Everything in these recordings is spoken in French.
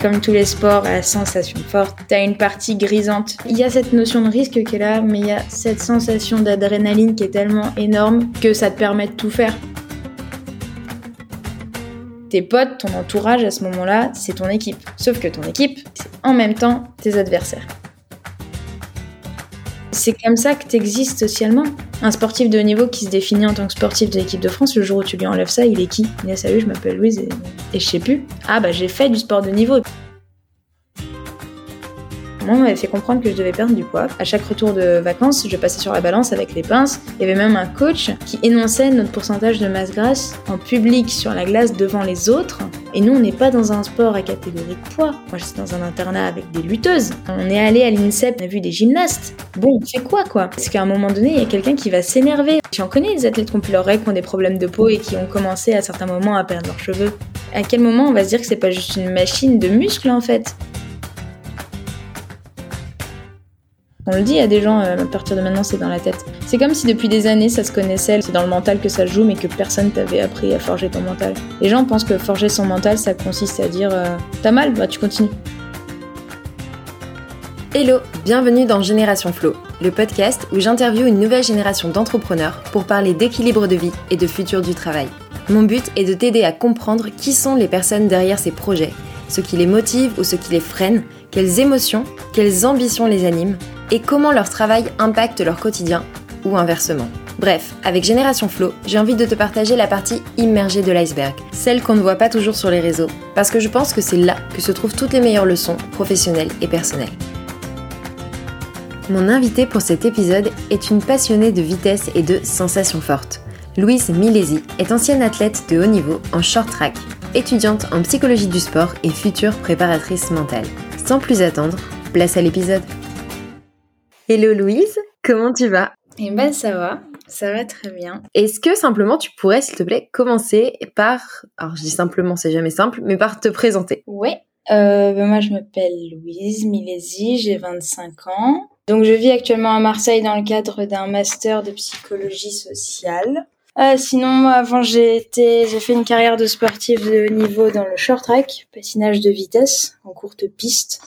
Comme tous les sports à sensation forte, t'as une partie grisante. Il y a cette notion de risque qui est là, mais il y a cette sensation d'adrénaline qui est tellement énorme que ça te permet de tout faire. Tes potes, ton entourage à ce moment-là, c'est ton équipe. Sauf que ton équipe, c'est en même temps tes adversaires. C'est comme ça que t'existes socialement. Un sportif de haut niveau qui se définit en tant que sportif de l'équipe de France, le jour où tu lui enlèves ça, il est qui? Il dit salut, je m'appelle Louise et, et je sais plus. Ah bah j'ai fait du sport de niveau. Moi, m'avait fait comprendre que je devais perdre du poids. À chaque retour de vacances, je passais sur la balance avec les pinces. Il y avait même un coach qui énonçait notre pourcentage de masse grasse en public sur la glace devant les autres. Et nous, on n'est pas dans un sport à catégorie de poids. Moi, j'étais dans un internat avec des lutteuses. On est allé à l'INSEP, on a vu des gymnastes. Bon, on fait quoi, quoi? Parce qu'à un moment donné, il y a quelqu'un qui va s'énerver. J'en connais des athlètes qui ont pu leur règles, qui ont des problèmes de peau et qui ont commencé à certains moments à perdre leurs cheveux. À quel moment on va se dire que c'est pas juste une machine de muscles, en fait? On le dit à des gens, euh, à partir de maintenant, c'est dans la tête. C'est comme si depuis des années, ça se connaissait, c'est dans le mental que ça joue, mais que personne t'avait appris à forger ton mental. Les gens pensent que forger son mental, ça consiste à dire euh, T'as mal Bah tu continues. Hello, bienvenue dans Génération Flow, le podcast où j'interviewe une nouvelle génération d'entrepreneurs pour parler d'équilibre de vie et de futur du travail. Mon but est de t'aider à comprendre qui sont les personnes derrière ces projets, ce qui les motive ou ce qui les freine, quelles émotions, quelles ambitions les animent et comment leur travail impacte leur quotidien ou inversement. Bref, avec Génération Flow, j'ai envie de te partager la partie immergée de l'iceberg, celle qu'on ne voit pas toujours sur les réseaux, parce que je pense que c'est là que se trouvent toutes les meilleures leçons professionnelles et personnelles. Mon invitée pour cet épisode est une passionnée de vitesse et de sensations fortes. Louise Milesi est ancienne athlète de haut niveau en short track, étudiante en psychologie du sport et future préparatrice mentale. Sans plus attendre, place à l'épisode. Hello Louise, comment tu vas? Eh ben ça va, ça va très bien. Est-ce que simplement tu pourrais, s'il te plaît, commencer par, alors je dis simplement, c'est jamais simple, mais par te présenter? Ouais, euh, ben moi je m'appelle Louise Milesi, j'ai 25 ans. Donc je vis actuellement à Marseille dans le cadre d'un master de psychologie sociale. Euh, sinon, avant j'ai été, j'ai fait une carrière de sportive de niveau dans le short track, patinage de vitesse en courte piste.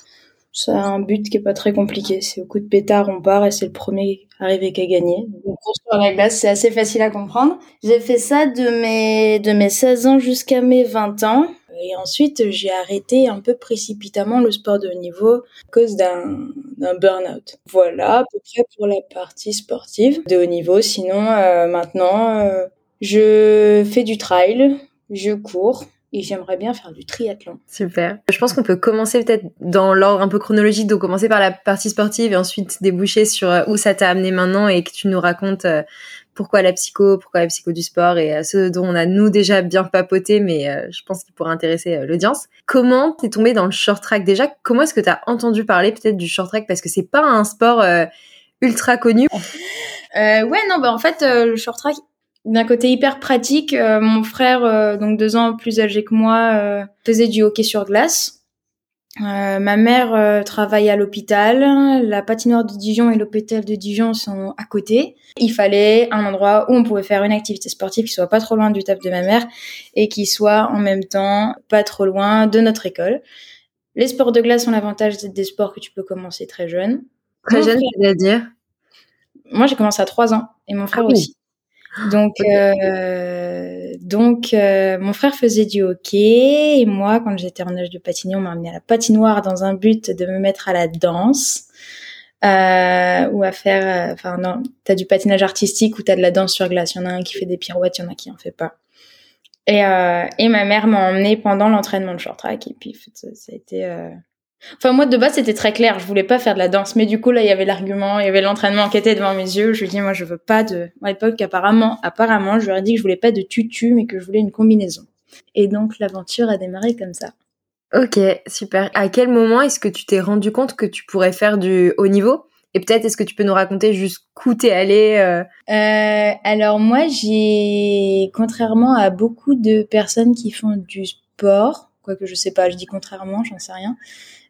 C'est un but qui est pas très compliqué. C'est au coup de pétard, on part et c'est le premier arrivé qui a gagné. Sur la glace, c'est assez facile à comprendre. J'ai fait ça de mes, de mes 16 ans jusqu'à mes 20 ans. Et ensuite, j'ai arrêté un peu précipitamment le sport de haut niveau à cause d'un, burn-out. Voilà, à peu près pour la partie sportive de haut niveau. Sinon, euh, maintenant, euh, je fais du trail, je cours, et j'aimerais bien faire du triathlon. Super. Je pense qu'on peut commencer peut-être dans l'ordre un peu chronologique, donc commencer par la partie sportive et ensuite déboucher sur euh, où ça t'a amené maintenant et que tu nous racontes euh, pourquoi la psycho, pourquoi la psycho du sport et euh, ce dont on a nous déjà bien papoté, mais je pense qu'il pourrait intéresser l'audience. Comment t'es tombé dans le short track? Déjà Comment est-ce que t'as entendu parler peut-être du short track? Parce que c'est pas un sport ultra connu. Euh, ouais, non, bah en fait, le short track, d'un côté hyper pratique, euh, mon frère, euh, donc deux ans plus âgé que moi, euh, faisait du hockey sur glace. ma mère travaille à l'hôpital. La patinoire de Dijon et l'hôpital de Dijon sont à côté. Il fallait un endroit où on pouvait faire une activité sportive qui soit pas trop loin du taf de ma mère et qui soit en même temps pas trop loin de notre école. Les sports de glace ont l'avantage d'être des sports que tu peux commencer très jeune. Très jeune, c'est-à-dire Moi, j'ai commencé à trois ans et mon frère Ah oui. aussi. Donc, euh, donc euh, mon frère faisait du hockey et moi, quand j'étais en âge de patiner, on m'a amené à la patinoire dans un but de me mettre à la danse euh, ou à faire. euh, Enfin, non, t'as du patinage artistique ou t'as de la danse sur glace. Il y en a un qui fait des pirouettes, il y en a qui en fait pas. Et, euh, et ma mère m'a emmené pendant l'entraînement de short track et puis ça a été. Enfin, moi, de base, c'était très clair. Je voulais pas faire de la danse. Mais du coup, là, il y avait l'argument, il y avait l'entraînement qui était devant mes yeux. Je lui dis, moi, je veux pas de, à l'époque, apparemment, apparemment, je lui ai dit que je voulais pas de tutu, mais que je voulais une combinaison. Et donc, l'aventure a démarré comme ça. Ok, super. À quel moment est-ce que tu t'es rendu compte que tu pourrais faire du haut niveau? Et peut-être est-ce que tu peux nous raconter jusqu'où t'es allé euh, Euh, alors, moi, j'ai, contrairement à beaucoup de personnes qui font du sport, quoique je sais pas, je dis contrairement, j'en sais rien,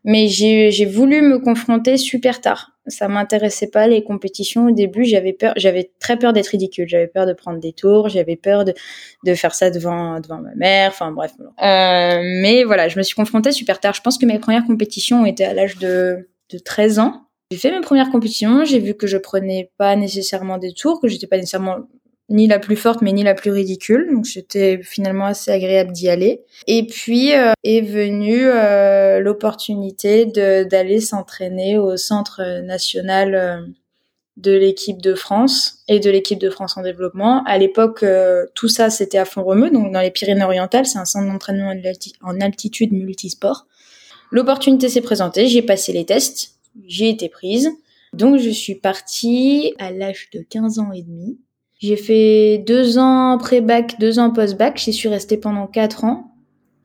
mais j'ai, voulu me confronter super tard. ça m'intéressait pas les compétitions au début. J'avais peur, j'avais très peur d'être ridicule. J'avais peur de prendre des tours. J'avais peur de, de faire ça devant devant ma mère. Enfin bref. Euh, mais voilà, je me suis confrontée super tard. Je pense que mes premières compétitions été à l'âge de de 13 ans. J'ai fait mes premières compétitions. J'ai vu que je prenais pas nécessairement des tours, que j'étais pas nécessairement ni la plus forte mais ni la plus ridicule. Donc c'était finalement assez agréable d'y aller. Et puis euh, est venue euh, l'opportunité d'aller s'entraîner au centre national euh, de l'équipe de France et de l'équipe de France en développement. À l'époque tout ça c'était à Font-Romeu donc dans les Pyrénées-Orientales. C'est un centre d'entraînement en altitude multisport. L'opportunité s'est présentée. J'ai passé les tests. J'ai été prise. Donc je suis partie à l'âge de 15 ans et demi j'ai fait deux ans pré-bac, deux ans post-bac. J'y suis restée pendant quatre ans.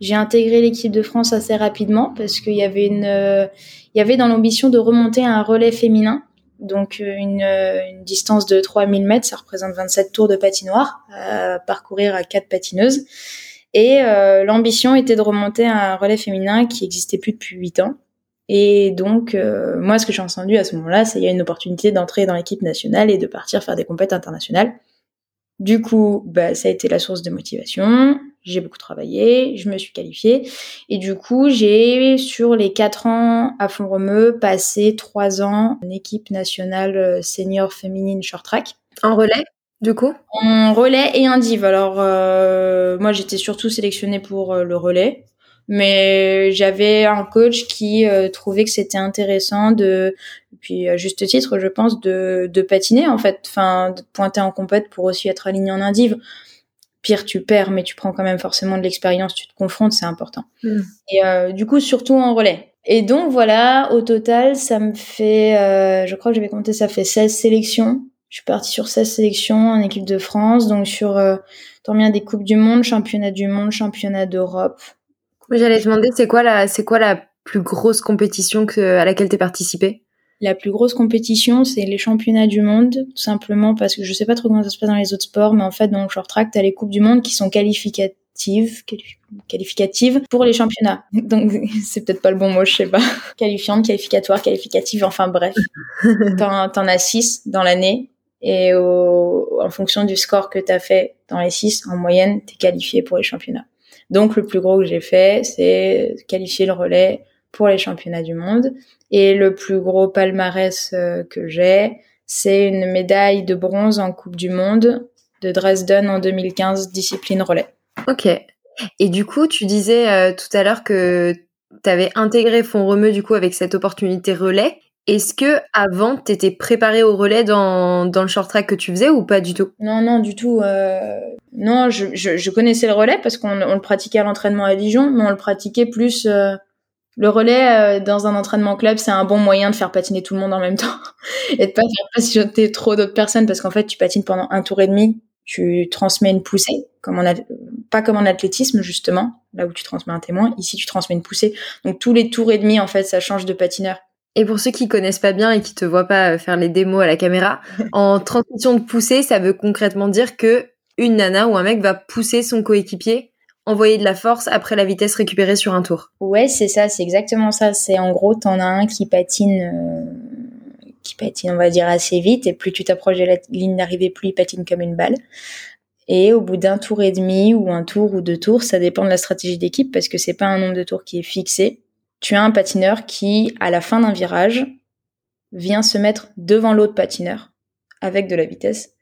J'ai intégré l'équipe de France assez rapidement parce qu'il y avait une, euh, il y avait dans l'ambition de remonter à un relais féminin. Donc euh, une, euh, une, distance de 3000 mètres, ça représente 27 tours de patinoire à parcourir à quatre patineuses. Et l'ambition était de remonter à un relais féminin qui existait plus depuis huit ans. Et donc, moi, ce que j'ai entendu à ce moment-là, c'est qu'il y a une opportunité d'entrer dans l'équipe nationale et de partir faire des compétitions internationales. Du coup, bah, ça a été la source de motivation. J'ai beaucoup travaillé, je me suis qualifiée. Et du coup, j'ai, sur les quatre ans à Font-Romeu, passé trois ans en équipe nationale euh, senior féminine short track. En relais, du coup? En relais et en div. Alors, euh, moi, j'étais surtout sélectionnée pour euh, le relais mais j'avais un coach qui euh, trouvait que c'était intéressant de puis à juste titre je pense de, de patiner en fait. Enfin de pointer en compète pour aussi être aligné en indiv. Pire tu perds mais tu prends quand même forcément de l'expérience tu te confrontes c'est important. Hmm. et euh, du coup surtout en relais. Et donc voilà au total ça me fait euh, je crois que j'avais compté ça fait 16 sélections. Je suis partie sur 16 sélections en équipe de France. Donc sur euh, tant bien des coupes du monde championnat du monde championnat d'Europe. J'allais te demander, c'est quoi la, c'est quoi la plus grosse compétition que, à laquelle tu participé La plus grosse compétition, c'est les championnats du monde, tout simplement parce que je sais pas trop comment ça se passe dans les autres sports, mais en fait, dans le short track, t'as les coupes du monde qui sont qualificatives, qualificatives pour les championnats. Donc, c'est peut-être pas le bon mot, je sais pas. Qualifiante, qualificatoire, qualificative, enfin bref. T'en, t'en as six dans l'année. Et au, en fonction du score que t'as fait dans les six, en moyenne, t'es qualifié pour les championnats. Donc le plus gros que j'ai fait, c'est qualifier le relais pour les championnats du monde. Et le plus gros palmarès euh, que j'ai, c'est une médaille de bronze en Coupe du Monde de Dresden en 2015, discipline relais. Ok. Et du coup, tu disais euh, tout à l'heure que tu avais intégré Font Romeu du coup avec cette opportunité relais. Est-ce que avant t'étais préparé au relais dans, dans le short track que tu faisais ou pas du tout? Non, non, du tout. Euh... Non, je, je, je, connaissais le relais parce qu'on on le pratiquait à l'entraînement à Dijon, mais on le pratiquait plus. Euh... Le relais euh, dans un entraînement club, c'est un bon moyen de faire patiner tout le monde en même temps et de pas faire patienter trop d'autres personnes parce qu'en fait, tu patines pendant un tour et demi, tu transmets une poussée, comme on a, pas comme en athlétisme justement, là où tu transmets un témoin. Ici, tu transmets une poussée. Donc tous les tours et demi, en fait, ça change de patineur. Et pour ceux qui connaissent pas bien et qui te voient pas euh, faire les démos à la caméra, en transmission de poussée, ça veut concrètement dire que une nana ou un mec va pousser son coéquipier, envoyer de la force après la vitesse récupérée sur un tour. Ouais, c'est ça, c'est exactement ça. C'est en gros, t'en as un qui patine, euh, qui patine, on va dire assez vite, et plus tu t'approches de la ligne d'arrivée, plus il patine comme une balle. Et au bout d'un tour et demi ou un tour ou deux tours, ça dépend de la stratégie d'équipe parce que c'est pas un nombre de tours qui est fixé tu as un patineur qui, à la fin d'un virage, vient se mettre devant l'autre patineur avec de la vitesse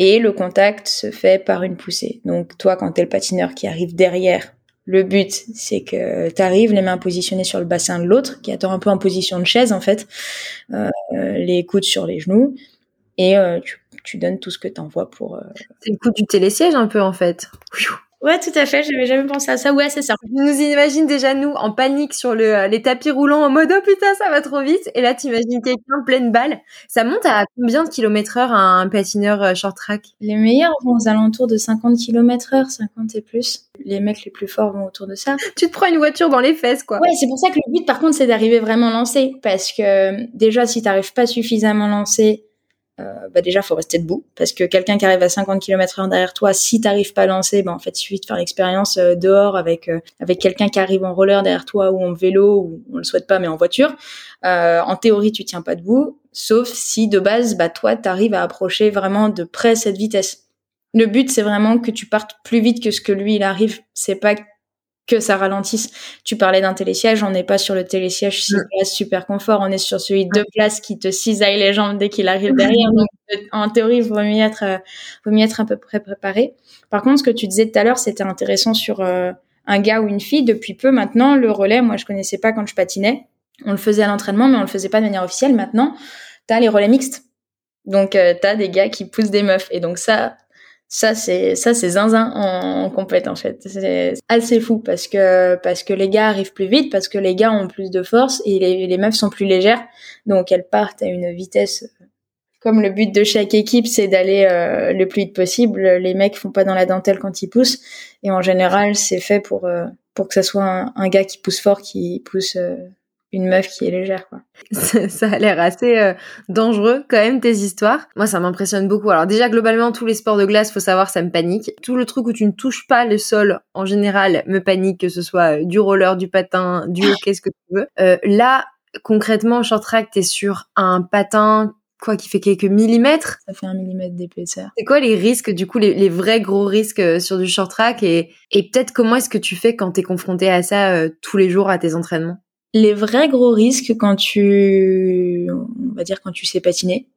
et le contact se fait par une poussée. Donc toi, quand tu es le patineur qui arrive derrière, le but, c'est que tu arrives les mains positionnées sur le bassin de l'autre, qui attend un peu en position de chaise en fait, euh, les coudes sur les genoux, et euh, tu, donnes tout ce que tu envoies pour... Euh, c'est le coup du télésiège un peu en fait. Ouais, tout à fait. J'avais jamais pensé à ça. Ouais, c'est ça. Je nous imagine déjà nous en panique sur le, euh, les tapis roulants en mode oh putain ça va trop vite. Et là t'imagines quelqu'un pleine balle. Ça monte à combien de kilomètres heure un patineur euh, short track? Les meilleurs vont aux alentours de 50 km heure, 50 et plus. Les mecs les plus forts vont autour de ça. Tu te prends une voiture dans les fesses quoi. Ouais, c'est pour ça que le but par contre c'est d'arriver vraiment lancé parce que déjà si t'arrives pas suffisamment lancé euh, bah déjà faut rester debout parce que quelqu'un qui arrive à 50 km/h derrière toi, si t'arrives pas à lancer, bah en fait il suffit de faire l'expérience euh, dehors avec euh, avec quelqu'un qui arrive en roller derrière toi ou en vélo ou on le souhaite pas mais en voiture. en théorie tu tiens pas debout, sauf si de base bah toi t'arrives à approcher vraiment de près cette vitesse. Le but c'est vraiment que tu partes plus vite que ce que lui il arrive. C'est pas que ça ralentisse. Tu parlais d'un télésiège, on n'est pas sur le télésiège six places super confort, on est sur celui de deux places qui te cisaille les jambes dès qu'il arrive derrière. Donc, en théorie, il vaut mieux être, euh, vaut mieux être à peu près préparé. Par contre, ce que tu disais tout à l'heure, c'était intéressant sur euh, un gars ou une fille. Depuis peu maintenant, le relais, moi, je connaissais pas quand je patinais. On le faisait à l'entraînement, mais on le faisait pas de manière officielle. Maintenant, t'as les relais mixtes. Donc, euh, t'as des gars qui poussent des meufs. Et donc ça, ça c'est ça c'est zinzin en, en compète en fait. C'est assez fou parce que parce que les gars arrivent plus vite parce que les gars ont plus de force et les, les meufs sont plus légères. Donc elles partent à une vitesse comme le but de chaque équipe c'est d'aller euh, le plus vite possible. Les mecs font pas dans la dentelle quand ils poussent. Et en général c'est fait pour euh, pour que ça soit un, un, gars qui pousse fort qui pousse euh, une meuf qui est légère quoi. ça a l'air assez euh, dangereux quand même tes histoires. Moi ça m'impressionne beaucoup. Alors déjà globalement tous les sports de glace, faut savoir ça me panique. Tout le truc où tu ne touches pas le sol en général me panique que ce soit euh, du roller, du patin, du hockey ce que tu veux. Euh, là concrètement short track t'es sur un patin quoi qui fait quelques millimètres. Ça fait un millimètre d'épaisseur. C'est quoi les risques, du coup, les, les, vrais gros risques sur du short track et, et peut-être comment est-ce que tu fais quand t'es confronté à ça tous les jours à tes entraînements? Les vrais gros risques quand tu, on va dire quand tu sais patiner,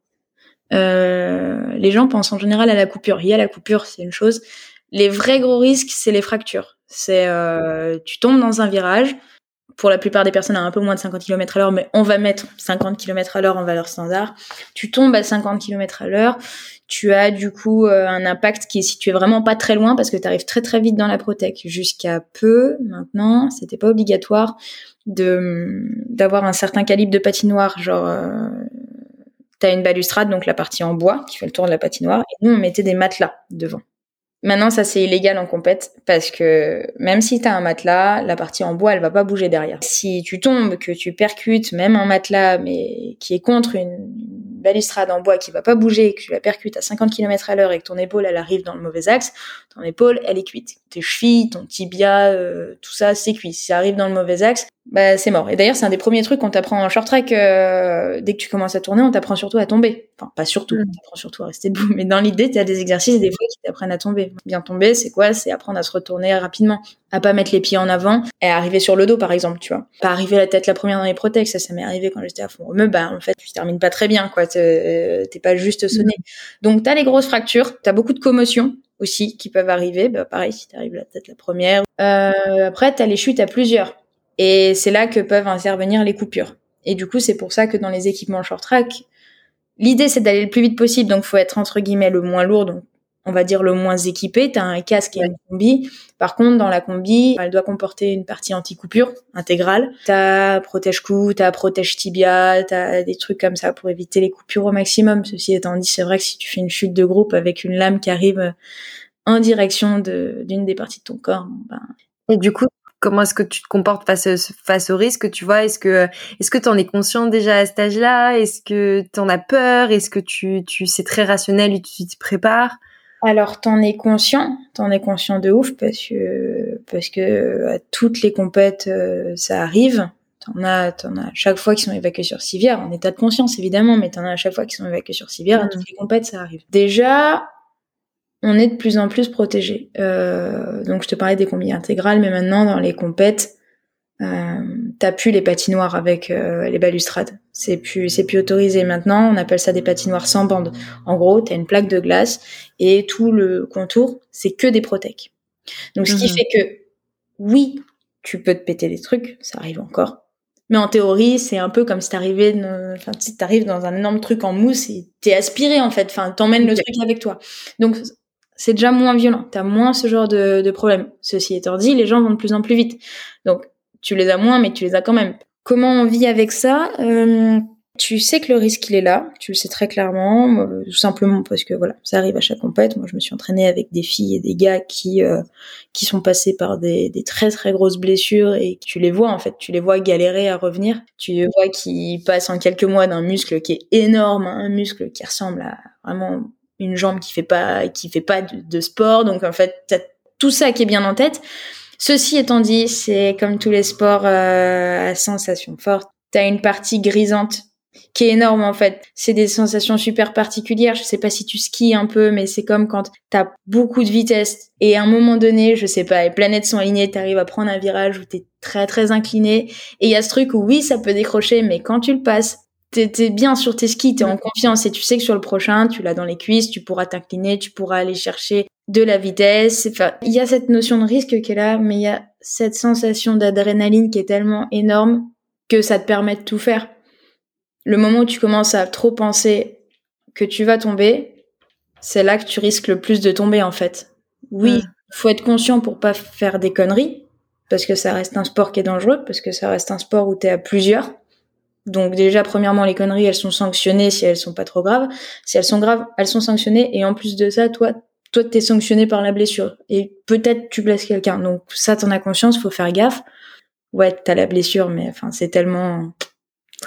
euh, les gens pensent en général à la coupure. Il y a la coupure, c'est une chose. Les vrais gros risques, c'est les fractures. C'est euh, tu tombes dans un virage. Pour la plupart des personnes à un peu moins de 50 km à l'heure, mais on va mettre 50 km à l'heure en valeur standard. Tu tombes à 50 km à l'heure, tu as du coup euh, un impact qui est situé vraiment pas très loin parce que tu arrives très très vite dans la protec. Jusqu'à peu, maintenant, c'était pas obligatoire de d'avoir un certain calibre de patinoire, genre euh, t'as une balustrade, donc la partie en bois qui fait le tour de la patinoire, et nous on mettait des matelas devant. Maintenant, ça c'est illégal en compète parce que même si tu as un matelas, la partie en bois elle va pas bouger derrière. Si tu tombes, que tu percutes même un matelas mais qui est contre une, balustrade en bois qui va pas bouger, que tu la percutes à 50 km à l'heure et que ton épaule elle arrive dans le mauvais axe, ton épaule elle est cuite. Tes chevilles, ton tibia, euh, tout ça c'est cuit. Si ça arrive dans le mauvais axe, bah c'est mort. Et d'ailleurs c'est un des premiers trucs qu'on t'apprend en short track. Euh, dès que tu commences à tourner, on t'apprend surtout à tomber. Enfin pas surtout, mm. on t'apprend surtout à rester debout. Mais dans l'idée, tu as des exercices et des fois qui t'apprennent à tomber. Bien tomber, c'est quoi? C'est apprendre à se retourner rapidement, à pas mettre les pieds en avant et à arriver sur le dos par exemple, tu vois. Pas arriver la tête la première dans les protèges, ça ça m'est arrivé quand j'étais à fond remue, bah en fait tu termines pas très bien quoi. Euh, t'es pas juste sonné. Donc t'as les grosses fractures, t'as beaucoup de commotions aussi qui peuvent arriver. Bah pareil, si t'arrives la tête la première. Euh, après t'as les chutes à plusieurs, et c'est là que peuvent intervenir les coupures. Et du coup c'est pour ça que dans les équipements short track, l'idée c'est d'aller le plus vite possible, donc faut être entre guillemets le moins lourd, donc on va dire le moins équipé, tu as un casque et une combi. Par contre, dans la combi, elle doit comporter une partie anti-coupure intégrale. Tu as protège-cou, tu as protège tibia, tu as des trucs comme ça pour éviter les coupures au maximum. Ceci étant dit, c'est vrai que si tu fais une chute de groupe avec une lame qui arrive en direction d'une des parties de ton corps, ben... Et du coup, comment est-ce que tu te comportes face face au risque tu vois? Est-ce que est-ce que tu en es conscient déjà à cet âge-là? Est-ce que tu en as peur? Est-ce que tu tu c'est très rationnel et tu t'y prépares? Alors, t'en es conscient, t'en es conscient de ouf parce que parce que à toutes les compètes euh, ça arrive. T'en as, t'en as chaque fois qu'ils sont évacués sur civière, en état de conscience évidemment, mais t'en as à chaque fois qu'ils sont évacués sur civière. À mmh. toutes les compètes ça arrive. Déjà, on est de plus en plus protégé. Euh, donc je te parlais des combis intégrales, mais maintenant dans les compètes, euh, t'as plus les patinoires avec euh, les balustrades. C'est plus, c'est plus autorisé maintenant. On appelle ça des patinoires sans bande. En gros, t'as une plaque de glace et tout le contour, c'est que des protèques. Donc, ce qui mhm. fait que, oui, tu peux te péter des trucs, ça arrive encore. Mais en théorie, c'est un peu comme si t'arrivais, enfin, si t'arrives dans un énorme truc en mousse et t'es aspiré, en fait. Enfin, t'emmènes le truc avec toi. Donc, c'est déjà moins violent. T'as moins ce genre de, de problème. Ceci étant dit, les gens vont de plus en plus vite. Donc, tu les as moins, mais tu les as quand même. Comment on vit avec ça euh, Tu sais que le risque il est là, tu le sais très clairement, euh, tout simplement parce que voilà, ça arrive à chaque compète. Moi, je me suis entraînée avec des filles et des gars qui euh, qui sont passés par des, des très très grosses blessures et tu les vois en fait, tu les vois galérer à revenir. Tu les vois qui passent en quelques mois d'un muscle qui est énorme à un muscle qui ressemble à vraiment une jambe qui fait pas qui fait pas de, sport. Donc en fait, t'as tout ça qui est bien en tête. Ceci étant dit, c'est comme tous les sports euh, à sensation forte. T'as une partie grisante qui est énorme en fait. C'est des sensations super particulières. Je sais pas si tu skis un peu, mais c'est comme quand t'as beaucoup de vitesse et à un moment donné, je sais pas, les planètes sont alignées, t'arrives à prendre un virage où t'es très très incliné et il y a ce truc où oui, ça peut décrocher, mais quand tu le passes, t'es es bien sur tes skis, t'es en confiance et tu sais que sur le prochain, tu l'as dans les cuisses, tu pourras t'incliner, tu pourras aller chercher de la vitesse. Enfin, il y a cette notion de risque qui est là, mais il y a cette sensation d'adrénaline qui est tellement énorme que ça te permet de tout faire le moment où tu commences à trop penser que tu vas tomber, c'est là que tu risques le plus de tomber en fait. Oui, il faut être conscient pour pas faire des conneries parce que ça reste un sport qui est dangereux parce que ça reste un sport où tu es à plusieurs. Donc déjà premièrement les conneries elles sont sanctionnées si elles sont pas trop graves. Si elles sont graves, elles sont sanctionnées et en plus de ça toi toi t'es sanctionné par la blessure et peut-être tu blesses quelqu'un. Donc ça t'en as conscience, faut faire gaffe. Ouais, t'as la blessure mais enfin c'est tellement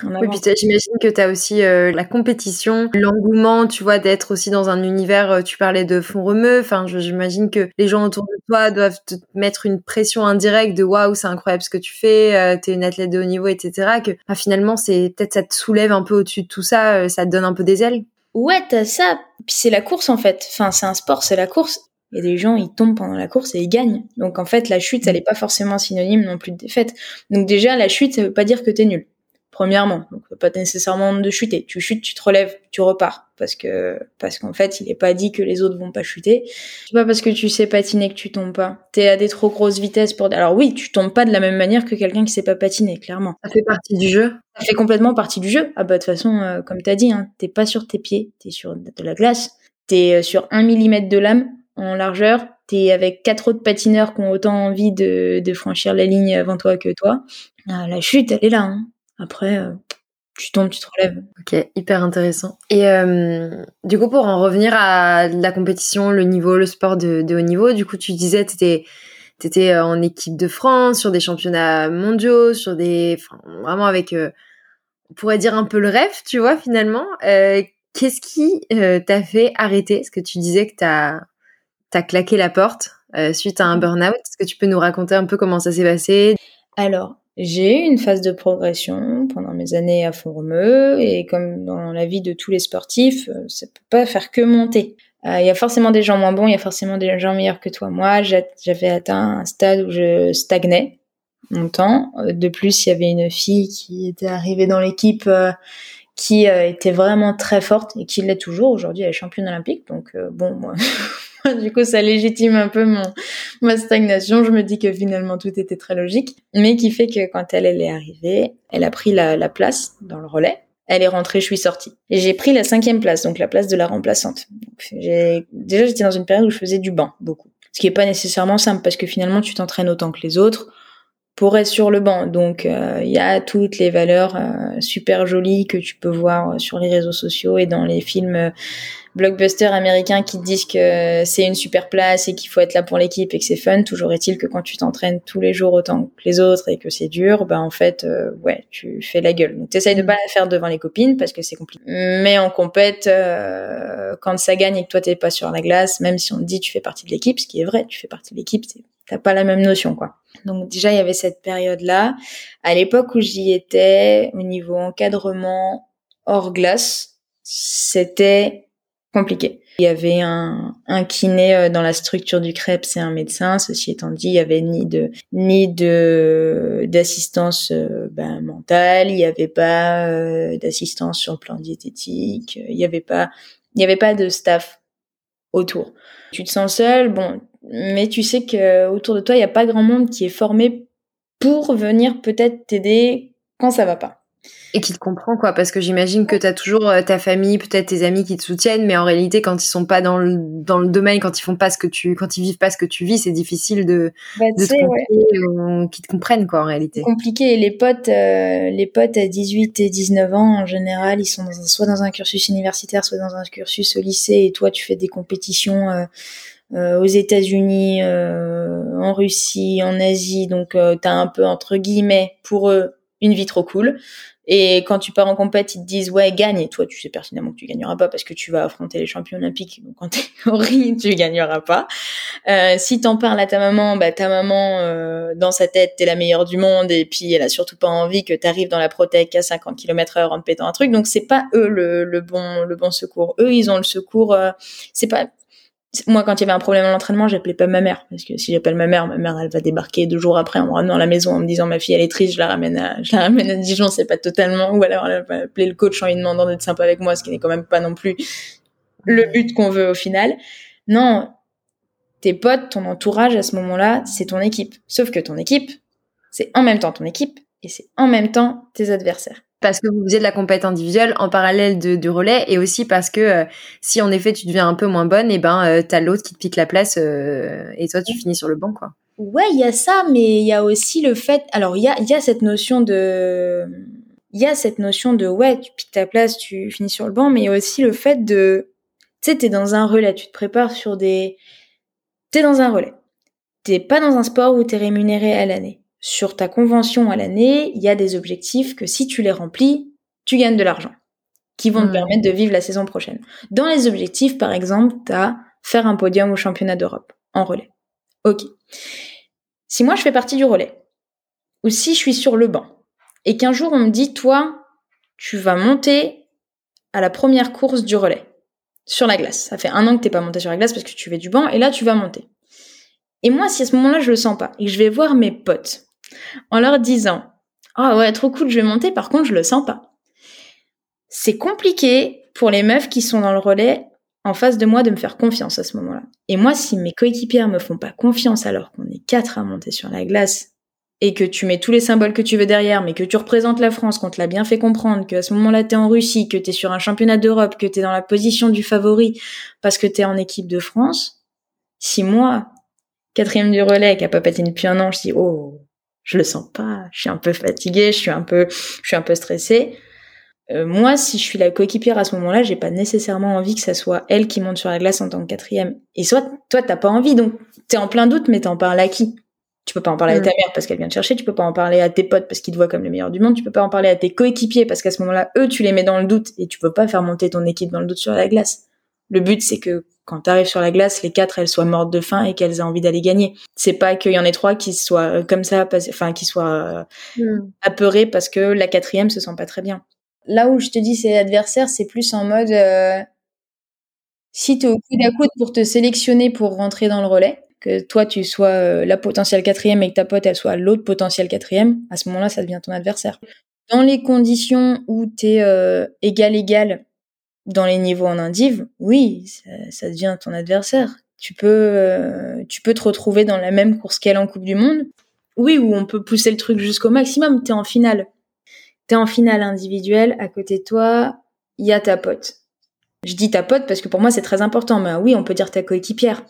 oui, puis j'imagine que tu as aussi euh, la compétition, l'engouement, tu vois, d'être aussi dans un univers, euh, tu parlais de fond remue, enfin, j'imagine que les gens autour de toi doivent te mettre une pression indirecte de waouh, c'est incroyable ce que tu fais, euh, tu es une athlète de haut niveau, etc. Que bah, finalement, c'est peut-être ça te soulève un peu au-dessus de tout ça, ça te donne un peu des ailes. Ouais, t'as ça. Puis c'est la course en fait. Enfin, c'est un sport, c'est la course. Et des gens, ils tombent pendant la course et ils gagnent. Donc en fait, la chute, elle n'est pas forcément synonyme non plus de défaite. Donc déjà, la chute, ça veut pas dire que t'es nul premièrement. Donc pas nécessairement de chuter. Tu chutes, tu te relèves, tu repars parce que parce qu'en fait, il est pas dit que les autres vont pas chuter. C'est pas parce que tu sais patiner que tu tombes pas. T'es à des trop grosses vitesses pour Alors oui, tu tombes pas de la même manière que quelqu'un qui sait pas patiner, clairement. Ça fait partie du jeu. Ça fait complètement partie du jeu. Ah bah de toute façon, euh, comme t'as dit, hein, t'es pas sur tes pieds, t'es sur de la glace, t'es euh, sur un millimètre de lame en largeur, t'es avec quatre autres patineurs qui ont autant envie de, de franchir la ligne avant toi que toi. Ah, la chute, elle est là. Hein. Après, euh, tu tombes, tu te relèves. Ok, hyper intéressant. Et euh, du coup, pour en revenir à la compétition, le niveau, le sport de, haut niveau, du coup, tu disais, tu étais, étais en équipe de France, sur des championnats mondiaux, sur des, enfin, vraiment avec, euh, on pourrait dire un peu le rêve, tu vois, finalement. Qu'est-ce qui t'a fait arrêter? Est-ce que tu disais que t'as as claqué la porte suite à un mmh. burn-out? Est-ce que tu peux nous raconter un peu comment ça s'est passé? Alors, j'ai eu une phase de progression pendant mes années à Font-Romeu et comme dans la vie de tous les sportifs, euh, ça peut pas faire que monter. Euh, il y a forcément des gens moins bons, il y a forcément des gens meilleurs que toi. Moi, j'avais atteint un stade où je stagnais longtemps. Euh, de plus, il y avait une fille qui était arrivée dans l'équipe qui était vraiment très forte et qui l'est toujours. Aujourd'hui, elle est championne olympique. Donc, bon, moi, du coup, ça légitime un peu mon, ma stagnation. Je me dis que finalement, tout était très logique. Mais qui fait que quand elle, est arrivée, elle a pris la, la place dans le relais. Elle est rentrée, je suis sortie. Et j'ai pris la cinquième place, donc la place de la remplaçante. Déjà, j'étais dans une période où je faisais du banc, beaucoup. Ce qui est pas nécessairement simple, parce que finalement, tu t'entraînes autant que les autres pour être sur le banc. Donc euh, il y a toutes les valeurs euh, super jolies que tu peux voir sur les réseaux sociaux et dans les films blockbusters américains qui te disent que c'est une super place et qu'il faut être là pour l'équipe et que c'est fun. Toujours est-il que quand tu t'entraînes tous les jours autant que les autres et que c'est dur, bah en fait, euh, ouais, tu fais la gueule. Donc t'essayes de pas la faire devant les copines parce que c'est compliqué. Mais en compète, euh, quand ça gagne et que toi t'es pas sur la glace, même si on te dit tu fais partie de l'équipe, ce qui est vrai, tu fais partie de l'équipe, t'as pas la même notion quoi. Donc déjà il y avait cette période là. À l'époque où j'y étais, au niveau encadrement hors glace, c'était Il y avait un, un kiné euh, dans la structure du crêpe, c'est un médecin. Ceci étant dit, il y avait ni de ni de d'assistance euh, ben, mentale, il y avait pas euh, d'assistance sur le plan diététique, il y avait pas il y avait pas de staff autour. Tu te sens seul, bon, mais tu sais que autour de toi, il y a pas grand monde qui est formé pour venir peut-être t'aider quand ça va pas. Et qui te comprend quoi parce que j'imagine que tu as toujours euh, ta famille peut-être tes amis qui te soutiennent mais en réalité quand ils sont pas dans le dans le domaine quand ils font pas ce que tu quand ils vivent pas ce que tu vis c'est difficile de, bah, de te ouais. qui te comprennent quoi en réalité c'est compliqué les potes euh, les potes à 18 et 19 ans en général ils sont dans soit dans un cursus universitaire soit dans un cursus au lycée et toi tu fais des compétitions euh, euh, aux États-Unis, euh, en Russie, en Asie. Donc, euh, tu as un peu, entre guillemets, pour eux, une vie trop cool. Et quand tu pars en compète, ils te disent ouais gagne et toi tu sais pertinemment que tu gagneras pas parce que tu vas affronter les champions olympiques. Donc au ring, tu gagneras pas. Euh, si t'en parles à ta maman, bah ta maman euh, dans sa tête t'es la meilleure du monde et puis elle a surtout pas envie que t'arrives dans la protec à 50 km heure en te pétant un truc. Donc c'est pas eux le, le bon le bon secours. Eux ils ont le secours. Euh, c'est pas moi, quand il y avait un problème à l'entraînement, j'appelais pas ma mère. Parce que si j'appelle ma mère, ma mère, elle va débarquer deux jours après en me ramenant à la maison en me disant ma fille, elle est triste, je la ramène à, je la ramène à Dijon, c'est pas totalement. Ou alors elle va appeler le coach en lui demandant d'être sympa avec moi, ce qui n'est quand même pas non plus le but qu'on veut au final. Non, tes potes, ton entourage à ce moment-là, c'est ton équipe. Sauf que ton équipe, c'est en même temps ton équipe et c'est en même temps tes adversaires parce que vous faisiez de la compète individuelle en parallèle de, du relais et aussi parce que euh, si en effet tu deviens un peu moins bonne et eh ben euh, t'as l'autre qui te pique la place euh, et toi tu finis sur le banc quoi. Ouais, il y a ça mais il y a aussi le fait alors il y a il y a cette notion de il y a cette notion de ouais, tu piques ta place, tu finis sur le banc mais il y a aussi le fait de tu sais t'es dans un relais, tu te prépares sur des t'es dans un relais. T'es pas dans un sport où t'es rémunéré à l'année sur ta convention à l'année, il y a des objectifs que si tu les remplis, tu gagnes de l'argent, qui vont te hmm. permettre de vivre la saison prochaine. Dans les objectifs, par exemple, tu as faire un podium au championnat d'Europe en relais. Ok. Si moi je fais partie du relais, ou si je suis sur le banc, et qu'un jour on me dit, toi, tu vas monter à la première course du relais, sur la glace. Ça fait un an que t'es pas monté sur la glace parce que tu fais du banc, et là tu vas monter. Et moi, si à ce moment-là je le sens pas, et que je vais voir mes potes, en leur disant Ah oh ouais, trop cool, je vais monter, par contre, je le sens pas. C'est compliqué pour les meufs qui sont dans le relais en face de moi de me faire confiance à ce moment-là. Et moi, si mes coéquipières me font pas confiance alors qu'on est quatre à monter sur la glace et que tu mets tous les symboles que tu veux derrière, mais que tu représentes la France, qu'on te l'a bien fait comprendre, qu'à ce moment-là t'es en Russie, que t'es sur un championnat d'Europe, que t'es dans la position du favori parce que t'es en équipe de France, si moi, quatrième du relais, qui a pas patine depuis un an, je dis oh je le sens pas, je suis un peu fatiguée, je suis un peu, je suis un peu stressée. Euh, moi, si je suis la coéquipière à ce moment-là, j'ai pas nécessairement envie que ça soit elle qui monte sur la glace en tant que quatrième. Et soit, toi, t'as pas envie, donc t'es en plein doute, mais t'en parles à qui? Tu peux pas en parler à ta mère parce qu'elle vient te chercher, tu peux pas en parler à tes potes parce qu'ils te voient comme le meilleur du monde, tu peux pas en parler à tes coéquipiers parce qu'à ce moment-là, eux, tu les mets dans le doute et tu peux pas faire monter ton équipe dans le doute sur la glace. Le but, c'est que quand tu arrives sur la glace, les quatre, elles soient mortes de faim et qu'elles aient envie d'aller gagner. C'est pas qu'il y en ait trois qui soient euh, comme ça, enfin, qui soient euh, hmm. apeurés parce que la quatrième se sent pas très bien. Là où je te dis c'est l'adversaire, c'est plus en mode, euh, si tu es au coup d'à pour te sélectionner pour rentrer dans le relais, que toi tu sois la potentielle quatrième et que ta pote elle soit l'autre potentielle quatrième, à ce moment-là, ça devient ton adversaire. Dans les conditions où tu es égal égal dans les niveaux en indiv, oui, ça, devient ton adversaire. Tu peux, euh, tu peux te retrouver dans la même course qu'elle en Coupe du Monde. Oui, où on peut pousser le truc jusqu'au maximum. T'es en finale. T'es en finale individuelle. À côté de toi, il y a ta pote. Je dis ta pote parce que pour moi c'est très important. Mais oui, on peut dire ta coéquipière.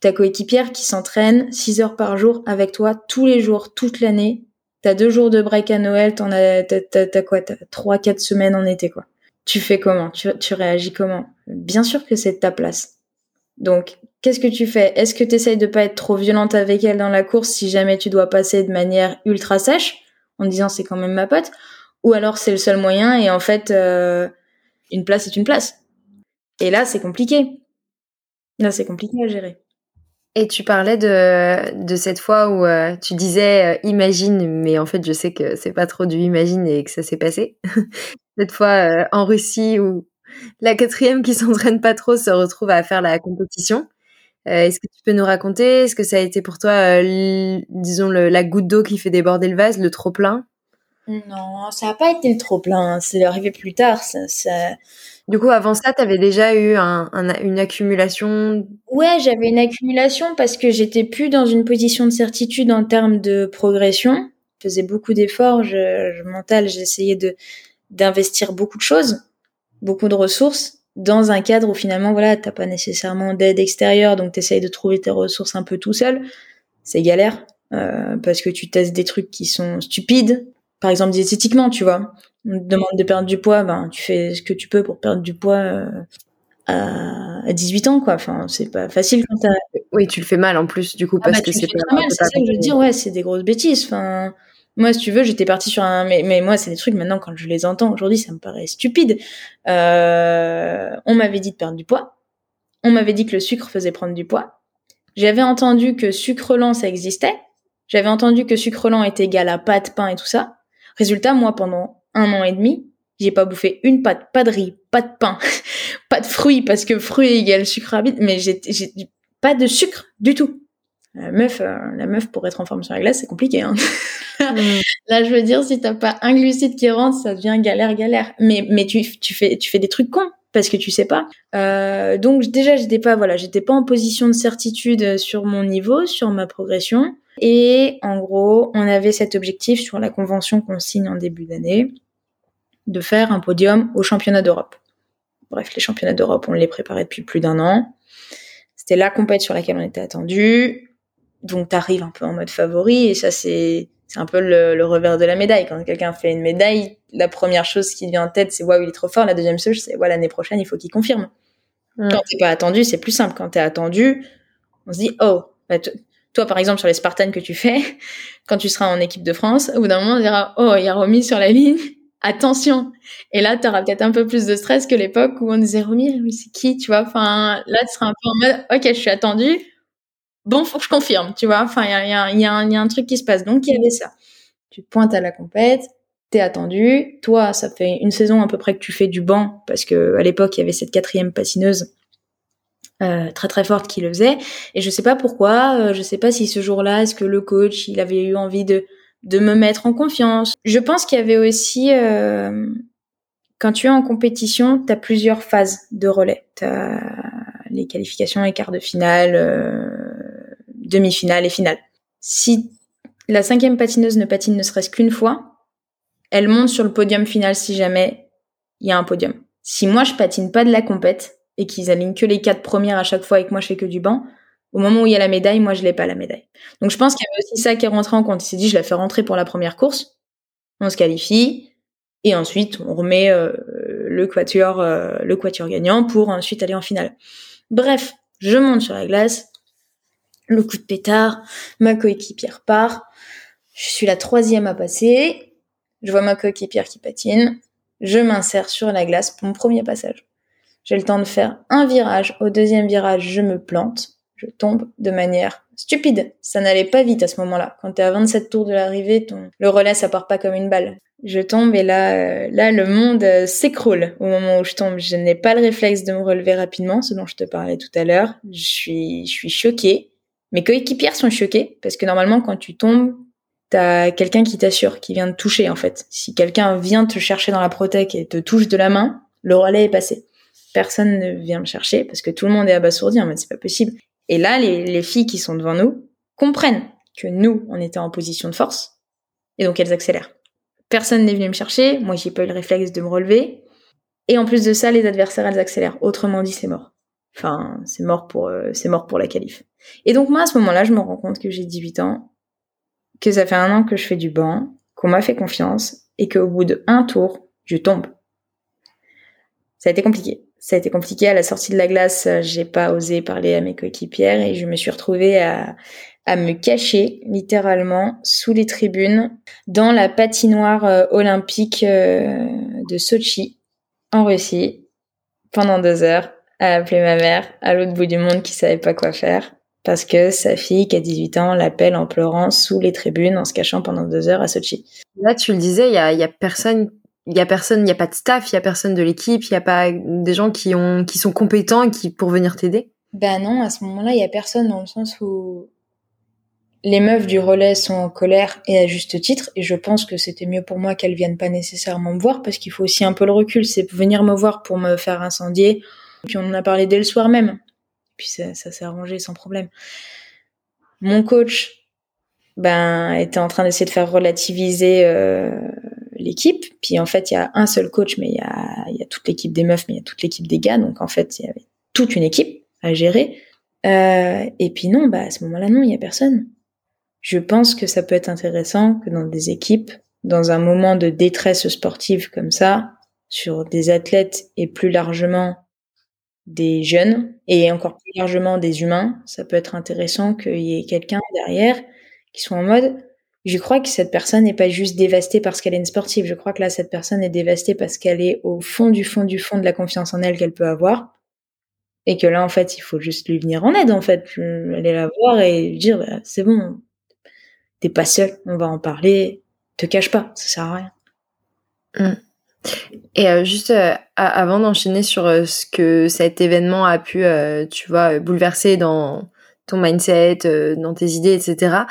Ta coéquipière qui s'entraîne 6 heures par jour avec toi tous les jours, toute l'année. T'as deux jours de break à Noël, t'en as, t'as, quoi, t'as trois, quatre semaines en été, quoi tu fais comment? Tu, réagis comment? Bien sûr que c'est ta place. Donc, qu'est-ce que tu fais? Est-ce que tu essayes de pas être trop violente avec elle dans la course si jamais tu dois passer de manière ultra sèche, en disant c'est quand même ma pote? Ou alors c'est le seul moyen et en fait, euh, une place est une place. Et là, c'est compliqué. Là, c'est compliqué à gérer. Et tu parlais de, de cette fois où euh, tu disais euh, imagine, mais en fait je sais que c'est pas trop du imagine et que ça s'est passé. cette fois euh, en Russie où la quatrième qui s'entraîne pas trop se retrouve à faire la compétition. Est-ce que tu peux nous raconter Est-ce que ça a été pour toi, disons, la goutte d'eau qui fait déborder le vase, le trop plein? Non, ça n'a pas été le trop plein. C'est arrivé plus tard. Ça, du coup, avant ça, tu avais déjà eu un, une accumulation? Ouais, j'avais une accumulation parce que j'étais plus dans une position de certitude en termes de progression. Je faisais beaucoup d'efforts, je, je mental, j'essayais de d'investir beaucoup de choses, beaucoup de ressources dans un cadre où finalement voilà, t'as pas nécessairement d'aide extérieure, donc t'essayes de trouver tes ressources un peu tout seul. C'est galère euh, parce que tu testes des trucs qui sont stupides. Par exemple diététiquement, tu vois, on te demande de perdre du poids, ben tu fais ce que tu peux pour perdre du poids. Euh, à 18 ans quoi enfin c'est pas facile quand t'as oui tu le fais mal en plus du coup ah parce bah, que c'est pas mal c'est ça que je veux dire ouais c'est des grosses bêtises enfin moi, si tu veux, j'étais partie sur un, mais, mais moi, c'est des trucs maintenant quand je les entends aujourd'hui, ça me paraît stupide. Euh... On m'avait dit de perdre du poids. On m'avait dit que le sucre faisait prendre du poids. J'avais entendu que sucre lent ça existait. J'avais entendu que sucre lent était égal à pâte, pain et tout ça. Résultat, moi, pendant un an et demi, j'ai pas bouffé une pâte, pas de riz, pas de pain, pas de fruits parce que fruits égale sucre rapide, mais j'ai pas de sucre du tout. La meuf, euh, la meuf pour être en forme sur la glace, c'est compliqué. Hein. Mm. Là, je veux dire, si t'as pas un glucide qui rentre, ça devient galère, galère. Mais mais tu tu fais tu fais des trucs cons parce que tu sais pas. Euh, donc déjà, j'étais pas voilà, j'étais pas en position de certitude sur mon niveau, sur ma progression. Et en gros, on avait cet objectif sur la convention qu'on signe en début d'année de faire un podium au championnat d'Europe. Bref, les championnats d'Europe, on les préparait depuis plus d'un an. C'était la compète sur laquelle on était attendu donc t'arrives un peu en mode favori et ça c'est c'est un peu le, revers de la médaille. Quand quelqu'un fait une médaille, la première chose qui vient en tête, c'est waouh, il est trop fort. La deuxième chose, c'est ouais, l'année prochaine, il faut qu'il confirme. Quand t'es pas attendu, c'est plus simple. Quand t'es attendu, on se dit oh, bah, toi par exemple sur les Spartans que tu fais, quand tu seras en équipe de France, au bout d'un moment, on dira oh, il y a remis sur la ligne. Attention. Et là, tu auras peut-être un peu plus de stress que l'époque où on disait Romy, c'est qui, tu vois? Enfin, là, tu seras un peu en mode, ok, je suis attendu bon, faut que je confirme, tu vois? Enfin, il y a, y, a, y, a un truc qui se passe. Donc, il y avait ça. Tu te pointes à la compète, t'es attendu. Toi, ça fait une saison à peu près que tu fais du banc, parce que à l'époque, il y avait cette quatrième patineuse euh, très très forte qui le faisait. Et je sais pas pourquoi, euh, je sais pas si ce jour-là, est-ce que le coach, il avait eu envie de de me mettre en confiance. Je pense qu'il y avait aussi, euh, quand tu es en compétition, tu as plusieurs phases de relais. Tu les qualifications et quarts de finale, euh, demi-finale et finale. Si la cinquième patineuse ne patine ne serait-ce qu'une fois, elle monte sur le podium final si jamais il y a un podium. Si moi je patine pas de la compète et qu'ils alignent que les quatre premières à chaque fois et que moi je fais que du banc, au moment où il y a la médaille, moi je l'ai pas la médaille. Donc je pense qu'il y avait aussi ça qui est rentré en compte. Il s'est dit je la fais rentrer pour la première course, on se qualifie et ensuite on remet euh, le quatuor euh, le quatuor gagnant pour ensuite aller en finale. Bref, je monte sur la glace, le coup de pétard, ma coéquipière part, je suis la troisième à passer, je vois ma coéquipière qui patine, je m'insère sur la glace pour mon premier passage. J'ai le temps de faire un virage, au deuxième virage, je me plante, je tombe de manière stupide. Ça n'allait pas vite à ce moment-là. Quand t'es à 27 tours de l'arrivée, ton... le relais, ça part pas comme une balle. Je tombe et là, euh, là, le monde euh, s'écroule au moment où je tombe. Je n'ai pas le réflexe de me relever rapidement, ce dont je te parlais tout à l'heure. Je suis, je suis choquée. Mes coéquipières sont choquées parce que normalement, quand tu tombes, t'as quelqu'un qui t'assure, qui vient te toucher en fait. Si quelqu'un vient te chercher dans la protèque et te touche de la main, le relais est passé. Personne ne vient me chercher parce que tout le monde est abasourdi en mode c'est pas possible. Et là, les, les filles qui sont devant nous comprennent que nous, on était en position de force et donc elles accélèrent. Personne n'est venu me chercher, moi j'ai pas eu le réflexe de me relever. Et en plus de ça, les adversaires elles accélèrent. Autrement dit, c'est mort. Enfin, c'est mort pour euh, mort pour la qualif. Et donc moi à ce moment-là, je me rends compte que j'ai 18 ans, que ça fait un an que je fais du banc, qu'on m'a fait confiance et qu'au bout de un tour, je tombe. Ça a été compliqué. Ça a été compliqué à la sortie de la glace, j'ai pas osé parler à mes coéquipières et je me suis retrouvée à à me cacher littéralement sous les tribunes dans la patinoire euh, olympique euh, de Sochi en Russie pendant deux heures à appeler ma mère à l'autre bout du monde qui savait pas quoi faire parce que sa fille qui a 18 ans l'appelle en pleurant sous les tribunes en se cachant pendant deux heures à Sochi. Là, tu le disais, il y a, y a personne, il y a personne, il y a pas de staff, il y a personne de l'équipe, il y a pas des gens qui ont, qui sont compétents qui pour venir t'aider. Ben non, à ce moment-là, il y a personne dans le sens où les meufs du relais sont en colère et à juste titre et je pense que c'était mieux pour moi qu'elles viennent pas nécessairement me voir parce qu'il faut aussi un peu le recul, c'est venir me voir pour me faire incendier. Puis on en a parlé dès le soir même. Puis ça, ça s'est arrangé sans problème. Mon coach ben était en train d'essayer de faire relativiser euh, l'équipe. Puis en fait, il y a un seul coach, mais il y a, y a toute l'équipe des meufs, mais il y a toute l'équipe des gars. Donc en fait, il y avait toute une équipe à gérer. Euh, et puis non, bah à ce moment-là, non, il y a personne. Je pense que ça peut être intéressant que dans des équipes, dans un moment de détresse sportive comme ça, sur des athlètes et plus largement des jeunes et encore plus largement des humains, ça peut être intéressant qu'il y ait quelqu'un derrière qui soit en mode je crois que cette personne n'est pas juste dévastée parce qu'elle est une sportive. Je crois que là, cette personne est dévastée parce qu'elle est au fond du fond du fond de la confiance en elle qu'elle peut avoir. Et que là, en fait, il faut juste lui venir en aide, en fait. Aller la voir et lui dire, bah, c'est bon, t'es pas seul, on va en parler, te cache pas, ça sert à rien. Mmh. Et euh, juste euh, avant d'enchaîner sur euh, ce que cet événement a pu, tu vois, bouleverser dans ton mindset, dans tes idées, etc.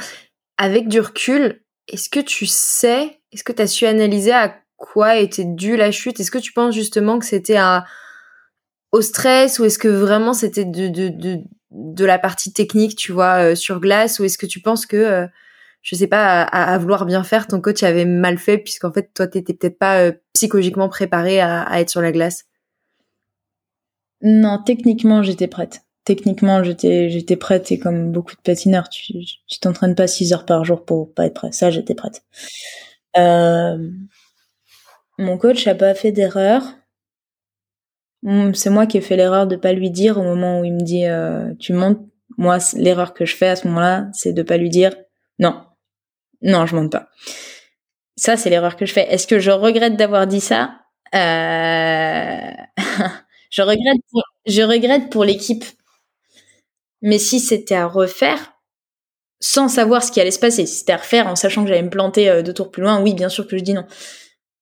Avec du recul, est-ce que tu sais, est-ce que tu su analyser à quoi était due la chute? Est-ce que tu penses justement que c'était au stress ou est-ce que vraiment c'était de, de, de, la partie technique, tu vois, sur glace? Ou est-ce que tu penses que je sais pas, à, vouloir bien faire, ton coach avait mal fait puisqu'en fait, toi, t'étais peut-être pas euh, psychologiquement préparé à, être sur la glace? Non, techniquement, j'étais prête. Techniquement, j'étais, prête et comme beaucoup de patineurs, tu, tu t'entraînes pas 6 heures par jour pour pas être prêt. Ça, j'étais prête. Euh, mon coach a pas fait d'erreur. Hum, c'est moi qui ai fait l'erreur de pas lui dire au moment où il me dit euh, tu montes. Moi, l'erreur que je fais à ce moment-là, c'est de pas lui dire non, non, je monte pas. Ça, c'est l'erreur que je fais. Est-ce que je regrette d'avoir dit ça? Euh... Je regrette. Je regrette pour l'équipe. Mais si c'était à refaire, sans savoir ce qui allait se passer, si c'était à refaire en sachant que j'allais me planter euh, deux tours plus loin, oui, bien sûr que je dis non.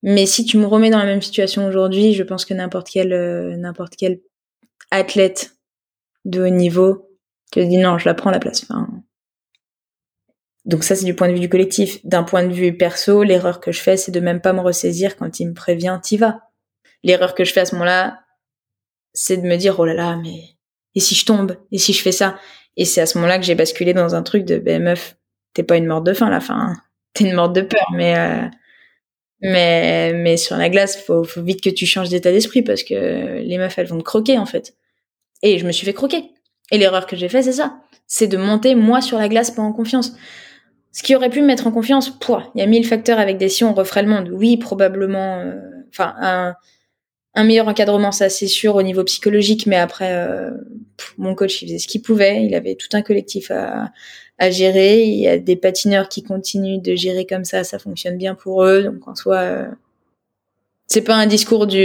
Mais si tu me remets dans la même situation aujourd'hui, je pense que n'importe quel euh, n'importe quel athlète de haut niveau te dit non, je la prends la place. Enfin, donc ça, c'est du point de vue du collectif. D'un point de vue perso, l'erreur que je fais, c'est de même pas me ressaisir quand il me prévient, t'y vas. L'erreur que je fais à ce moment-là, c'est de me dire, oh là là, mais et si je tombe? Et si je fais ça? Et c'est à ce moment-là que j'ai basculé dans un truc de, ben meuf, t'es pas une morte de faim, la fin. T'es une morte de peur, mais euh, mais mais sur la glace, faut, faut vite que tu changes d'état d'esprit parce que les meufs, elles vont te croquer en fait. Et je me suis fait croquer. Et l'erreur que j'ai fait, c'est ça. C'est de monter moi sur la glace pas en confiance. Ce qui aurait pu me mettre en confiance. Il y a mille facteurs avec des si on referait le monde. Oui, probablement. Euh, enfin, un, un, meilleur encadrement, ça c'est sûr au niveau psychologique, mais après, euh, mon coach il faisait ce qu'il pouvait. Il avait tout un collectif à, gérer. Il y a des patineurs qui continuent de gérer comme ça, ça fonctionne bien pour eux. Donc en soi, euh, c'est pas un discours du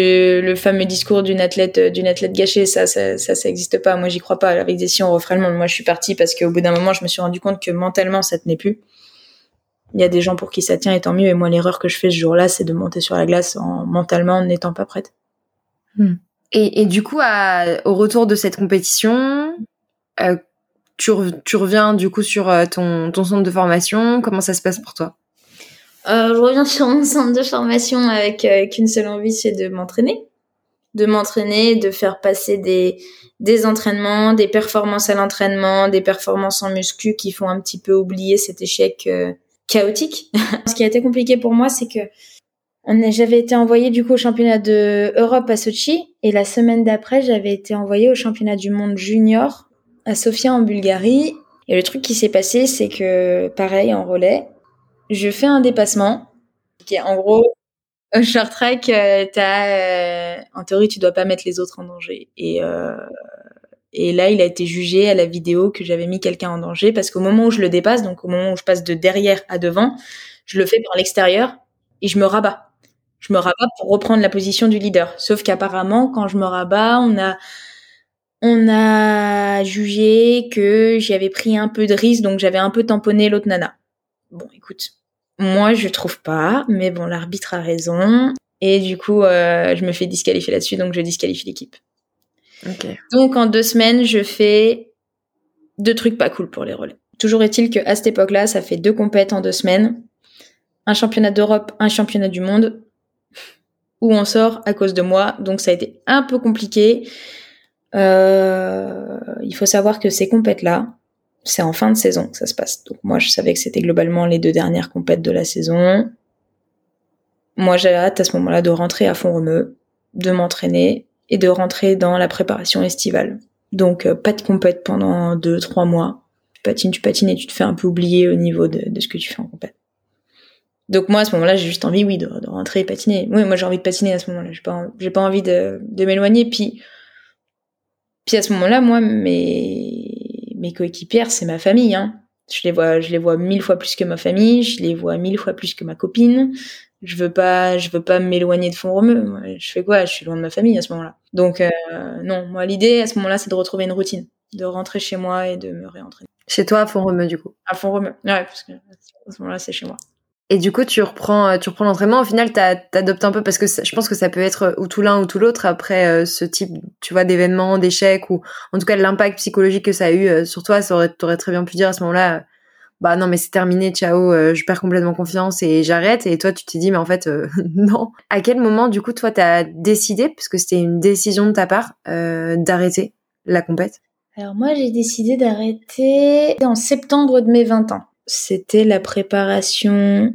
le fameux discours d'une athlète d'une athlète gâchée. Ça ça ça, ça existe pas. Moi j'y crois pas. Avec des si on referait le monde. Moi je suis partie parce qu'au bout d'un moment je me suis rendu compte que mentalement ça tenait plus. Il y a des gens pour qui ça tient et tant mieux. Et moi l'erreur que je fais ce jour-là c'est de monter sur la glace en mentalement en n'étant pas prête hmm. et, et du coup à, au retour de cette compétition euh, tu, tu reviens du coup sur euh, ton ton centre de formation comment ça se passe pour toi? Euh, je reviens sur mon centre de formation avec euh, qu'une seule envie, c'est de m'entraîner. De m'entraîner, de faire passer des, des entraînements, des performances à l'entraînement, des performances en muscu qui font un petit peu oublier cet échec euh, chaotique. Ce qui a été compliqué pour moi, c'est que j'avais été envoyée du coup au championnat de Europe à Sochi. Et la semaine d'après, j'avais été envoyée au championnat du monde junior à Sofia en Bulgarie. Et le truc qui s'est passé, c'est que pareil en relais, je fais un dépassement. Est en gros un short track euh, t'as euh, en théorie tu dois pas mettre les autres en danger. Et euh, et là il a été jugé à la vidéo que j'avais mis quelqu'un en danger parce qu'au moment où je le dépasse donc au moment où je passe de derrière à devant je le fais par l'extérieur et je me rabats je me rabats pour reprendre la position du leader sauf qu'apparemment quand je me rabats on a on a jugé que j'avais pris un peu de risque donc j'avais un peu tamponné l'autre nana bon écoute moi, je trouve pas, mais bon, l'arbitre a raison. Et du coup, euh, je me fais disqualifier là-dessus, donc je disqualifie l'équipe. Donc en deux semaines, je fais deux trucs pas cool pour les relais. Toujours est-il que à cette époque-là, ça fait deux compètes en deux semaines, un championnat d'Europe, un championnat du monde, où on sort à cause de moi. Donc ça a été un peu compliqué. Euh, il faut savoir que ces compètes-là, c'est en fin de saison que ça se passe. Donc moi, je savais que c'était globalement les deux dernières compètes de la saison. Moi, j'avais hâte à ce moment-là de rentrer à fond remeux, de m'entraîner et de rentrer dans la préparation estivale. Donc euh, pas de compète pendant deux, trois mois. Tu patines, tu patines et tu te fais un peu oublier au niveau de, de ce que tu fais en compète. Donc moi à ce moment-là j'ai juste envie oui de, de, rentrer et patiner. Oui moi j'ai envie de patiner à ce moment-là. J'ai pas j'ai pas envie de, de m'éloigner. Puis puis à ce moment-là moi mes mes coéquipières c'est ma famille. Hein. Je les vois je les vois mille fois plus que ma famille. Je les vois mille fois plus que ma copine. Je veux pas je veux pas m'éloigner de fond romeux. Je fais quoi? Je suis loin de ma famille à ce moment-là. Donc euh, non moi l'idée à ce moment-là c'est de retrouver une routine, de rentrer chez moi et de me réentraîner. Chez toi à fond romeux du coup. À fond romeux. Ouais parce que à ce moment-là c'est chez moi. Et du coup, tu reprends, euh, tu reprends l'entraînement. Au final, t'adoptes un peu parce que je pense que ça peut être euh, ou tout l'un ou tout l'autre après euh, ce type, tu vois, d'événement, d'échec ou en tout cas l'impact psychologique que ça a eu sur toi. Ça aurait, t'aurais très bien pu dire à ce moment-là, bah non, mais c'est terminé, ciao, je perds complètement confiance et j'arrête. Et toi, tu t'es dit, mais en fait, non. À quel moment, du coup, toi, t'as décidé, parce que c'était une décision de ta part, d'arrêter la compète? Alors moi, j'ai décidé d'arrêter en septembre de mes 20 ans c'était la préparation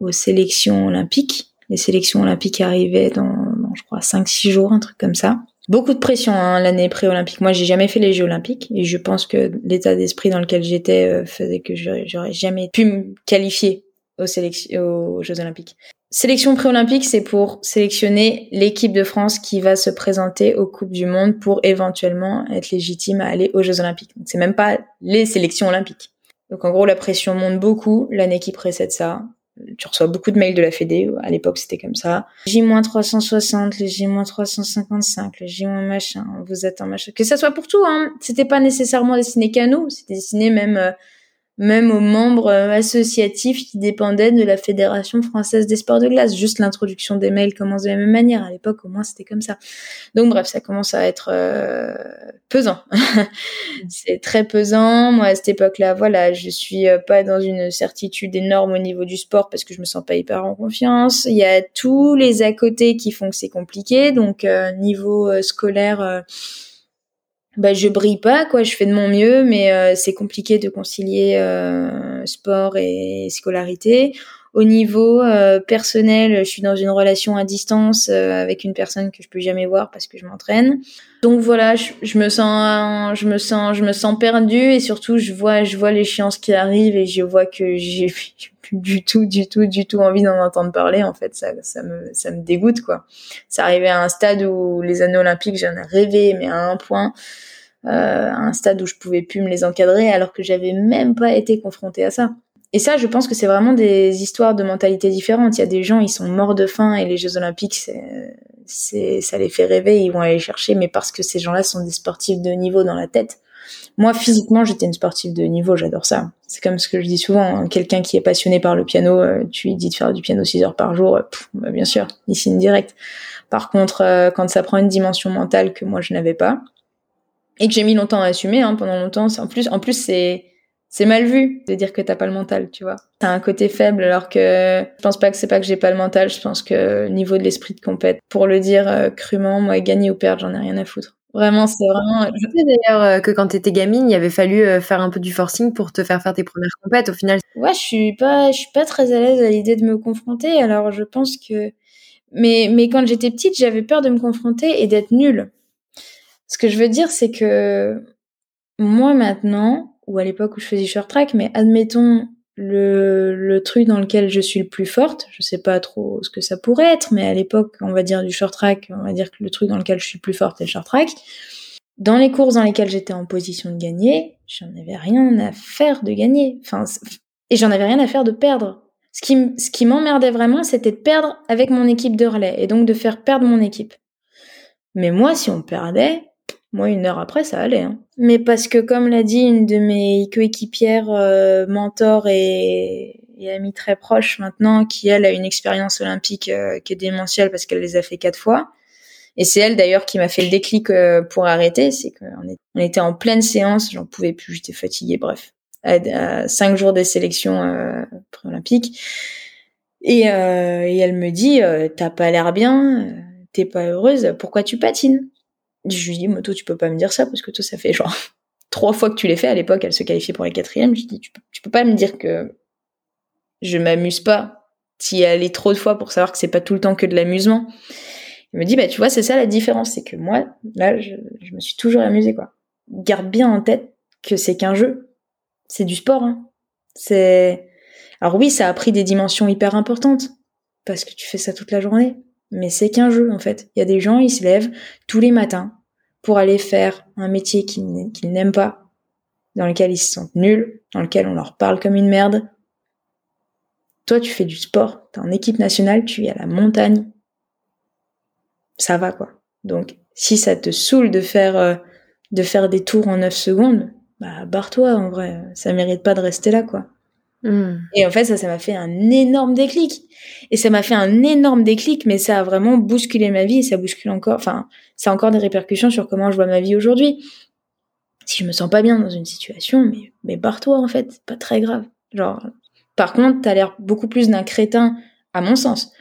aux sélections olympiques. Les sélections olympiques arrivaient dans, je crois, 5-6 jours, un truc comme ça. Beaucoup de pression hein, l'année pré-olympique. Moi, j'ai jamais fait les Jeux olympiques et je pense que l'état d'esprit dans lequel j'étais euh, faisait que j'aurais jamais pu me qualifier aux, Jeux olympiques. Sélection pré-olympique, c'est pour sélectionner l'équipe de France qui va se présenter aux Coupes du Monde pour éventuellement être légitime à aller aux Jeux olympiques. C'est même pas les sélections olympiques. Donc en gros, la pression monte beaucoup l'année qui précède ça. Tu reçois beaucoup de mails de la Fédé, à l'époque c'était comme ça. J-360, le J-355, le J- machin, vous êtes un machin. Que ça soit pour tout, hein. C'était pas nécessairement destiné qu'à nous, c'était destiné même euh, même aux membres euh, associatifs qui dépendaient de la Fédération française des sports de glace. Juste l'introduction des mails commence de la même manière. À l'époque, au moins, c'était comme ça. Donc, bref, ça commence à être euh, pesant. c'est très pesant. Moi, à cette époque-là, voilà, je suis euh, pas dans une certitude énorme au niveau du sport parce que je me sens pas hyper en confiance. Il y a tous les à côté qui font que c'est compliqué. Donc, niveau scolaire bah je brille pas quoi je fais de mon mieux mais euh, c'est compliqué de concilier euh, sport et scolarité. Au niveau euh, personnel je suis dans une relation à distance avec une personne que je peux jamais voir parce que je m'entraîne. Donc voilà je, je, me sens je me sens je me sens perdue et surtout je vois je vois l'échéance qui arrive et je vois que j'ai plus du tout du tout du tout envie d'en entendre parler. En fait ça ça me ça me dégoûte quoi. Ça arrivait à un stade où les anneaux olympiques j'en ai rêvé mais à un point. euh, à un stade où je pouvais plus me les encadrer alors que j'avais même pas été confrontée à ça. Et ça, je pense que c'est vraiment des histoires de mentalité différentes. Il y a des gens, ils sont morts de faim et les Jeux Olympiques, c'est, c'est, ça les fait rêver, ils vont aller chercher, mais parce que ces gens-là sont des sportifs de niveau dans la tête. Moi, physiquement, j'étais une sportive de niveau, j'adore ça. C'est comme ce que je dis souvent, hein. quelqu'un qui est passionné par le piano, euh, tu lui dis de faire du piano 6 heures par jour, euh, bah, bien sûr, il signe direct. Par contre, quand ça prend une dimension mentale que moi je n'avais pas, et que j'ai mis longtemps à assumer hein, pendant longtemps. En plus, en plus c'est c'est mal vu de dire que t'as pas le mental, tu vois. T'as un côté faible, alors que je pense pas que c'est pas que j'ai pas le mental. Je pense que niveau de l'esprit de compète, pour le dire euh, crûment, moi gagner ou perdre, j'en ai rien à foutre. Vraiment, c'est vraiment. Je sais d'ailleurs euh, que quand t'étais gamine, il avait fallu euh, faire un peu du forcing pour te faire faire tes premières compètes. Au final. Ouais, je suis pas, je suis pas très à l'aise à l'idée de me confronter. Alors, je pense que, mais mais quand j'étais petite, j'avais peur de me confronter et d'être nulle. Ce que je veux dire, c'est que moi maintenant, ou à l'époque où je faisais short track, mais admettons le, le truc dans lequel je suis le plus forte, je sais pas trop ce que ça pourrait être, mais à l'époque, on va dire du short track, on va dire que le truc dans lequel je suis plus forte est le short track. Dans les courses dans lesquelles j'étais en position de gagner, j'en avais rien à faire de gagner. Enfin, et j'en avais rien à faire de perdre. Ce qui, ce qui m'emmerdait vraiment, c'était de perdre avec mon équipe de relais et donc de faire perdre mon équipe. Mais moi, si on perdait, moi, une heure après, ça allait. Hein. Mais parce que, comme l'a dit une de mes coéquipières, euh, mentor et, et amie très proche maintenant, qui elle a une expérience olympique euh, qui est démentielle parce qu'elle les a fait quatre fois. Et c'est elle d'ailleurs qui m'a fait le déclic euh, pour arrêter. C'est qu'on on était en pleine séance, j'en pouvais plus, j'étais fatiguée. Bref, à, cinq jours des sélections euh, pré-olympiques. Et, et, elle me dit, t'as pas l'air bien, t'es pas heureuse, pourquoi tu patines? Je lui dis, toi, tu peux pas me dire ça parce que toi, ça fait genre trois fois que tu l'as fait. À l'époque, elle se qualifiait pour les quatrièmes. Je dis, tu peux, tu peux pas me dire que je m'amuse pas. Si elle est trop de fois pour savoir que c'est pas tout le temps que de l'amusement. Il me dit, bah, tu vois, c'est ça la différence. C'est que moi, là, je, je me suis toujours amusée, quoi. Garde bien en tête que c'est qu'un jeu. C'est du sport, hein. C'est, alors oui, ça a pris des dimensions hyper importantes. Parce que tu fais ça toute la journée. Mais c'est qu'un jeu, en fait. Il y a des gens, ils se lèvent tous les matins pour aller faire un métier qu'ils n'aiment pas, dans lequel ils se sentent nuls, dans lequel on leur parle comme une merde. Toi, tu fais du sport, t'es en équipe nationale, tu es à la montagne. Ça va, quoi. Donc, si ça te saoule de faire, euh, de faire des tours en 9 secondes, bah, barre-toi, en vrai. Ça mérite pas de rester là, quoi. Hmm. Et en fait, ça, ça m'a fait un énorme déclic. Et ça m'a fait un énorme déclic, mais ça a vraiment bousculé ma vie et ça bouscule encore, enfin, ça a encore des répercussions sur comment je vois ma vie aujourd'hui. Si je me sens pas bien dans une situation, mais, mais barre-toi, en fait, c'est pas très grave. Genre, par contre, t'as l'air beaucoup plus d'un crétin, à mon sens.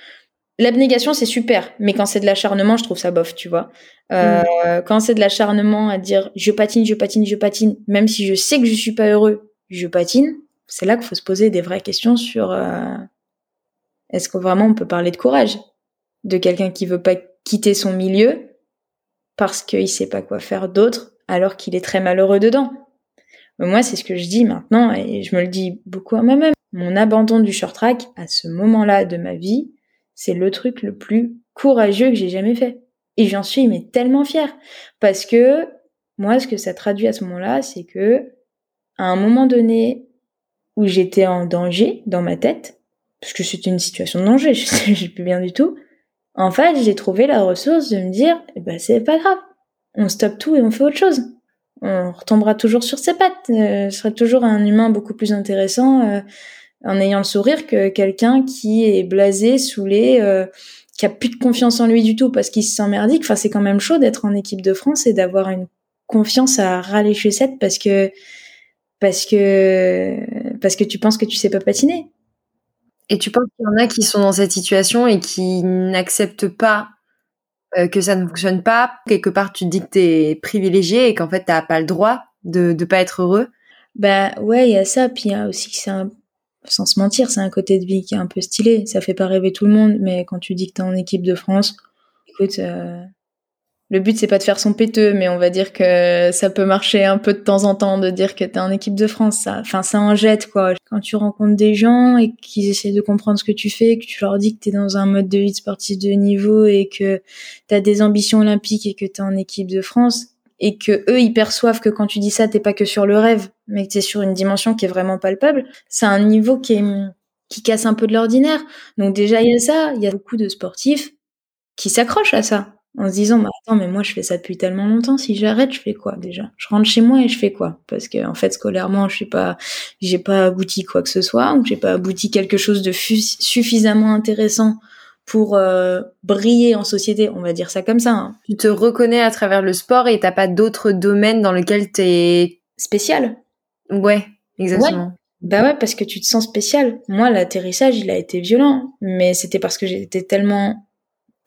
L'abnégation, c'est super, mais quand c'est de l'acharnement, je trouve ça bof, tu vois. Euh, hmm. Quand c'est de l'acharnement à dire je patine, je patine, je patine, même si je sais que je suis pas heureux, je patine, c'est là qu'il faut se poser des vraies questions sur euh, est-ce que vraiment on peut parler de courage? De quelqu'un qui veut pas quitter son milieu parce qu'il sait pas quoi faire d'autre alors qu'il est très malheureux dedans. moi, c'est ce que je dis maintenant et je me le dis beaucoup à moi-même. Mon abandon du short track à ce moment-là de ma vie, c'est le truc le plus courageux que j'ai jamais fait. Et j'en suis mais tellement fière parce que moi, ce que ça traduit à ce moment-là, c'est que à un moment donné, où j'étais en danger dans ma tête, parce que c'était une situation de danger, je sais plus bien du tout. En fait, j'ai trouvé la ressource de me dire, eh ben, c'est pas grave. On stoppe tout et on fait autre chose. On retombera toujours sur ses pattes. Euh, ce serait toujours un humain beaucoup plus intéressant euh, en ayant le sourire que quelqu'un qui est blasé, saoulé, euh, qui a plus de confiance en lui du tout parce qu'il se sent merdique. Enfin, c'est quand même chaud d'être en équipe de France et d'avoir une confiance à râler chez 7 parce que parce que parce que tu penses que tu sais pas patiner. Et tu penses qu'il y en a qui sont dans cette situation et qui n'acceptent pas euh, que ça ne fonctionne pas. Quelque part, tu te dis que t'es privilégié et qu'en fait, t'as pas le droit de ne pas être heureux. Bah ouais, il y a ça. Puis il y a aussi que c'est un... sans se mentir, c'est un côté de vie qui est un peu stylé. Ça fait pas rêver tout le monde, mais quand tu dis que t'es en équipe de France, écoute, euh, le but c'est pas de faire son péteux, mais on va dire que ça peut marcher un peu de temps en temps de dire que t'es en équipe de France. Ça, enfin, ça en jette quoi. Quand tu rencontres des gens et qu'ils essaient de comprendre ce que tu fais, que tu leur dis que t'es dans un mode de vie sportif de niveau et que t'as des ambitions olympiques et que t'es en équipe de France et que eux ils perçoivent que quand tu dis ça t'es pas que sur le rêve, mais que t'es sur une dimension qui est vraiment palpable. C'est un niveau qui est qui casse un peu de l'ordinaire. Donc déjà il y a ça, il y a beaucoup de sportifs qui s'accrochent à ça en se disant bah attends mais moi je fais ça depuis tellement longtemps. Si j'arrête je fais quoi déjà? Je rentre chez moi et je fais quoi? Parce que en fait scolairement je suis pas j'ai pas abouti quoi que ce soit ou j'ai pas abouti quelque chose de suffisamment intéressant pour euh, briller en société on va dire ça comme ça hein. tu te reconnais à travers le sport et t'as pas d'autres domaines dans lesquels t'es spécial. Ouais exactement. Bah ouais, parce que tu te sens spécial. Moi, l'atterrissage, il a été violent, mais c'était parce que j'étais tellement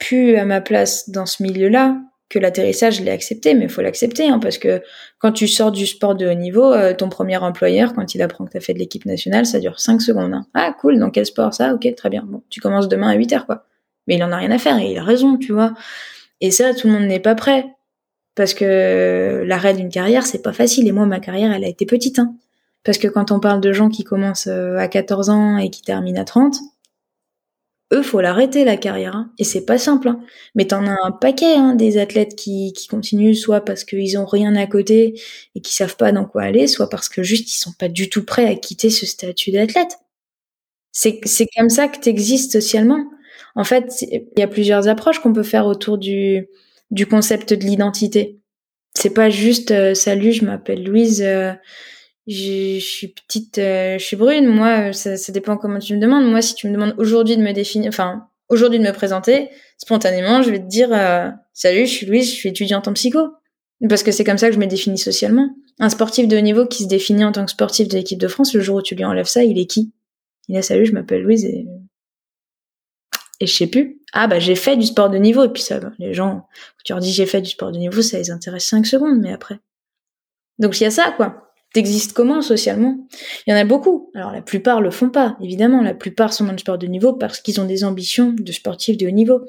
plus à ma place dans ce milieu-là que l'atterrissage, je l'ai accepté, mais il faut l'accepter, hein, parce que quand tu sors du sport de haut niveau, euh, ton premier employeur, quand il apprend que tu as fait de l'équipe nationale, ça dure 5 secondes. Hein. Ah, cool, dans quel sport ça? Ok, très bien. Bon, tu commences demain à 8 heures, quoi. Mais il en a rien à faire, et il a raison, tu vois. Et ça, tout le monde n'est pas prêt. Parce que l'arrêt d'une carrière, c'est pas facile. Et moi, ma carrière, elle a été petite. Hein. Parce que quand on parle de gens qui commencent euh, à 14 ans et qui terminent à 30, eux, faut l'arrêter la carrière, hein. et c'est pas simple. Hein. Mais t'en as un paquet hein, des athlètes qui, qui continuent, soit parce qu'ils ont rien à côté et qui savent pas dans quoi aller, soit parce que juste ils sont pas du tout prêts à quitter ce statut d'athlète. C'est comme ça que t'existes socialement. En fait, il y a plusieurs approches qu'on peut faire autour du du concept de l'identité. C'est pas juste euh, salut, je m'appelle Louise. Euh, je suis petite, euh, je suis brune. Moi, ça, ça, dépend comment tu me demandes. Moi, si tu me demandes aujourd'hui de me définir, enfin, aujourd'hui de me présenter, spontanément, je vais te dire, euh, salut, je suis Louise, je suis étudiante en psycho. Parce que c'est comme ça que je me définis socialement. Un sportif de haut niveau qui se définit en tant que sportif de l'équipe de France, le jour où tu lui enlèves ça, il est qui? Il a salut, je m'appelle Louise et et je sais plus. Ah bah j'ai fait du sport de niveau et puis ça, les gens, quand tu leur dis j'ai fait du sport de niveau, ça les intéresse 5 secondes, mais après. Donc il y a ça, quoi. T'existes comment socialement? Il y en a beaucoup. Alors la plupart le font pas, évidemment. La plupart sont dans le sport de niveau parce qu'ils ont des ambitions de sportifs de haut niveau.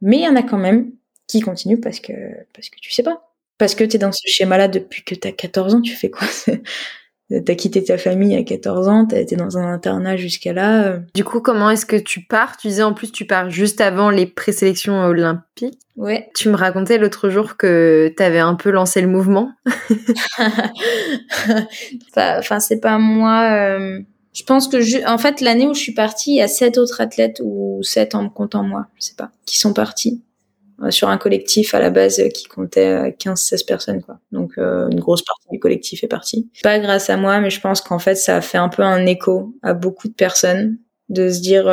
Mais il y en a quand même qui continuent parce que parce que tu sais pas. Parce que tu es dans ce schéma-là depuis que tu as 14 ans, tu fais quoi? T'as quitté ta famille à 14 ans, t'as été dans un internat jusqu'à là. Du coup, comment est-ce que tu pars? Tu disais en plus tu pars juste avant les présélections olympiques. Ouais. Tu me racontais l'autre jour que t'avais un peu lancé le mouvement. enfin, c'est pas moi. Euh, je pense que je... en fait l'année où je suis partie, il y a sept autres athlètes ou sept en me comptant moi, je sais pas, qui sont partis. Euh, sur un collectif à la base qui comptait 15-16 euh, personnes quoi. Donc euh, une grosse partie du collectif est partie. Pas grâce à moi, mais je pense qu'en fait ça a fait un peu un écho à beaucoup de personnes de se dire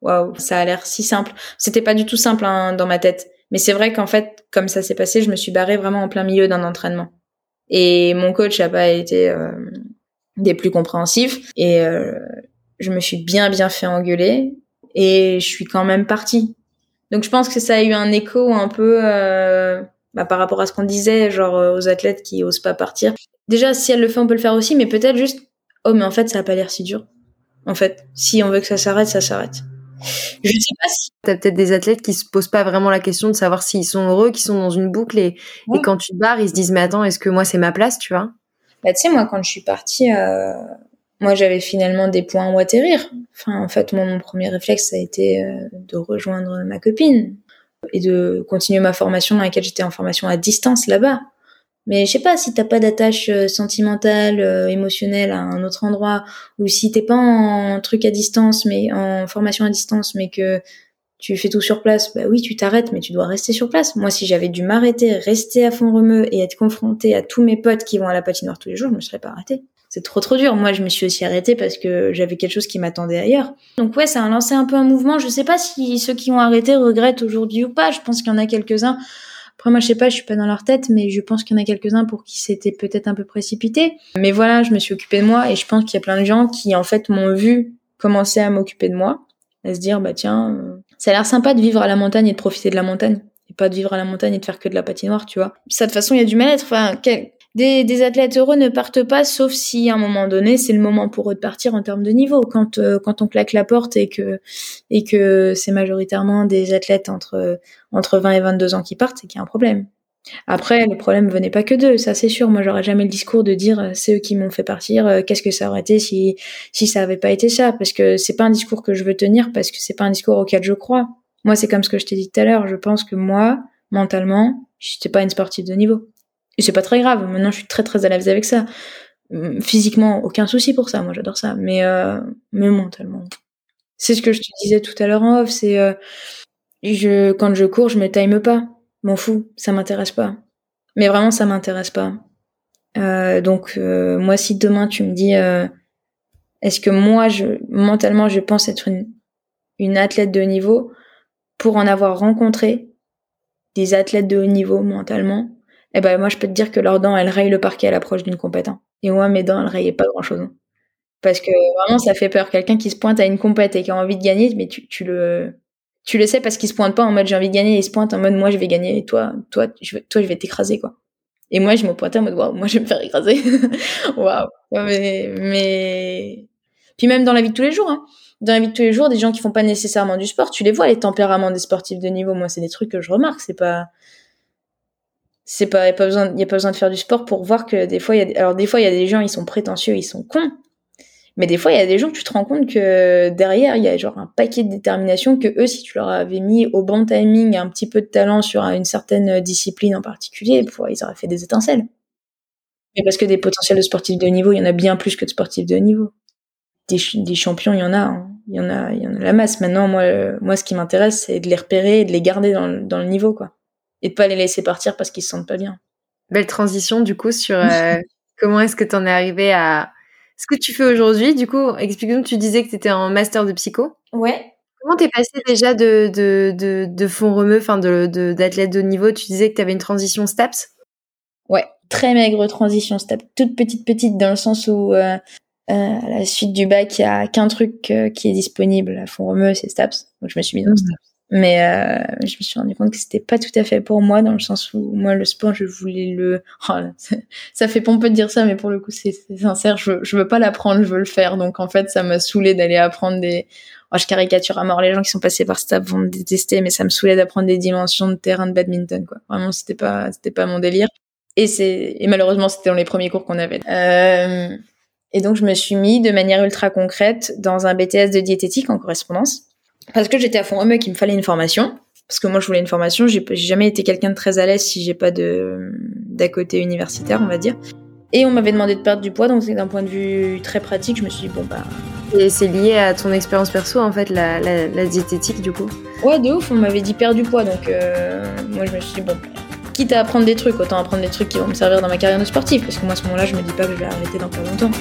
waouh, ça a l'air si simple. C'était pas du tout simple hein, dans ma tête, mais c'est vrai qu'en fait comme ça s'est passé, je me suis barrée vraiment en plein milieu d'un entraînement. Et mon coach a pas été des plus compréhensifs et je me suis bien bien fait engueuler et je suis quand même partie donc je pense que ça a eu un écho un peu euh, bah, par rapport à ce qu'on disait, genre euh, aux athlètes qui osent pas partir. Déjà, si elle le fait, on peut le faire aussi, mais peut-être juste, oh mais en fait, ça a pas l'air si dur. En fait, si on veut que ça s'arrête, ça s'arrête. Je sais pas si. T'as peut-être des athlètes qui se posent pas vraiment la question de savoir s'ils sont heureux, qui sont dans une boucle et, et quand tu te barres, ils se disent mais attends, est-ce que moi c'est ma place, tu vois? Bah tu sais, moi quand je suis partie, euh, moi j'avais finalement des points où atterrir. Enfin, en fait, mon premier réflexe, ça a été euh, de rejoindre ma copine et de continuer ma formation dans laquelle j'étais en formation à distance là-bas. Mais je sais pas si t'as pas d'attache euh, sentimentale, euh, émotionnelle à un autre endroit, ou si t'es pas en truc à distance, mais en formation à distance, mais que tu fais tout sur place, bah oui, tu t'arrêtes, mais tu dois rester sur place. Moi, si j'avais dû m'arrêter, rester à fond remue et être confrontée à tous mes potes qui vont à la patinoire tous les jours, je me serais pas arrêtée c'est trop trop dur. Moi, je me suis aussi arrêtée parce que j'avais quelque chose qui m'attendait ailleurs. Donc ouais, ça a lancé un peu un mouvement. Je sais pas si ceux qui ont arrêté regrettent aujourd'hui ou pas. Je pense qu'il y en a quelques-uns. Après moi, je sais pas, je suis pas dans leur tête, mais je pense qu'il y en a quelques-uns pour qui c'était peut-être un peu précipité. Mais voilà, je me suis occupée de moi et je pense qu'il y a plein de gens qui en fait m'ont vu commencer à m'occuper de moi, à se dire bah tiens, euh, ça a l'air sympa de vivre à la montagne et de profiter de la montagne et pas de vivre à la montagne et de faire que de la patinoire, tu vois. Ça de toute façon, il y a du mal-être. Des, des, athlètes heureux ne partent pas, sauf si à un moment donné, c'est le moment pour eux de partir en termes de niveau. Quand euh, quand on claque la porte et que et que c'est majoritairement des athlètes entre entre 20 et 22 ans qui partent, c'est qu'il y a un problème. Après, le problème venait pas que d'eux, ça c'est sûr. Moi, j'aurais jamais le discours de dire euh, c'est eux qui m'ont fait partir. Euh, qu'est-ce que ça aurait été si si ça avait pas été ça? Parce que c'est pas un discours que je veux tenir, parce que c'est pas un discours auquel je crois. Moi, c'est comme ce que je t'ai dit tout à l'heure. Je pense que moi, mentalement, j'étais pas une sportive de niveau. Et c'est pas très grave. Maintenant, je suis très très à l'aise avec ça. Hum, physiquement, aucun souci pour ça. Moi, j'adore ça. Mais, euh, mais mentalement. C'est ce que je te disais tout à l'heure en off. C'est, euh, je, quand je cours, je me time pas. M'en fous. Ça m'intéresse pas. Mais vraiment, ça m'intéresse pas. Euh, donc, euh, moi, si demain tu me dis, euh, est-ce que moi, je, mentalement, je pense être une, une athlète de haut niveau pour en avoir rencontré des athlètes de haut niveau mentalement, eh ben moi je peux te dire que leurs dents elles rayent le parquet à l'approche d'une compète. Et moi mes dents elles rayaient pas grand chose. Hein. Parce que vraiment ça fait peur. Quelqu'un qui se pointe à une compète et qui a envie de gagner, mais tu, le tu le sais parce qu'il se pointe pas en mode j'ai envie de gagner, il se pointe en mode moi je vais gagner et toi toi je vais, toi je vais t'écraser quoi. Et moi je me pointais en mode waouh moi je vais me faire écraser. waouh. Mais mais puis même dans la vie de tous les jours hein. Dans la vie de tous les jours, des gens qui font pas nécessairement du sport, tu les vois les tempéraments des sportifs de niveau. Moi, c'est des trucs que je remarque. C'est pas, c'est pas, y a pas besoin, y a pas besoin de faire du sport pour voir que des fois, y a, alors des fois, y a des gens, ils sont prétentieux, ils sont cons. Mais des fois, il y a des gens, tu te rends compte que derrière, il y a genre un paquet de détermination que eux, si tu leur avais mis au bon timing un petit peu de talent sur une certaine discipline en particulier, ils auraient fait des étincelles. Mais parce que des potentiels de sportifs de niveau, il y en a bien plus que de sportifs de niveau. Des, des champions, il y en a, hein. il y en a, y en a la masse. Maintenant, moi, moi, ce qui m'intéresse, c'est de les repérer et de les garder dans, dans le niveau, quoi et de pas les laisser partir parce qu'ils se sentent pas bien. Belle transition du coup sur euh, comment est-ce que tu en es arrivé à ce que tu fais aujourd'hui? Du coup, explique-nous, tu disais que tu étais en master de psycho. Ouais. Comment t'es passé déjà de, de, de, de fond remue, enfin de, d'athlète de, haut niveau? Tu disais que tu avais une transition STAPS Ouais, très maigre transition STAPS, toute petite petite dans le sens où euh, euh, à la suite du bac, il y a qu'un truc qui est disponible à fond remue, c'est STAPS. Donc je me suis mis dans mmh. STAPS. Mais euh, je me suis rendu compte que c'était pas tout à fait pour moi dans le sens où moi le sport je voulais le. Oh ça fait pompeux de dire ça, mais pour le coup c'est sincère. Je, je veux pas l'apprendre, je veux le faire. Donc en fait ça m'a saoulé d'aller apprendre des. Oh, je caricature à mort les gens qui sont passés par ça vont me détester, mais ça me saoulait d'apprendre des dimensions de terrain de badminton quoi. Vraiment c'était pas c'était pas mon délire. Et c'est et malheureusement c'était dans les premiers cours qu'on avait. Euh... Et donc je me suis mis de manière ultra concrète dans un BTS de diététique en correspondance parce que j'étais à fond homme et qu'il me fallait une formation. Parce que moi, je voulais une formation. J'ai jamais été quelqu'un de très à l'aise si j'ai pas de d'à côté universitaire, on va dire. Et on m'avait demandé de perdre du poids, donc c'est d'un point de vue très pratique. Je me suis dit bon bah. Et c'est lié à ton expérience perso en fait, la, la, diététique du coup. Ouais, de ouf. On m'avait dit perdre du poids, donc euh, moi je me suis dit bon. Quitte à apprendre des trucs, autant apprendre des trucs qui vont me servir dans ma carrière de sportif. Parce que moi à ce moment-là, je me dis pas que je vais arrêter dans pas longtemps.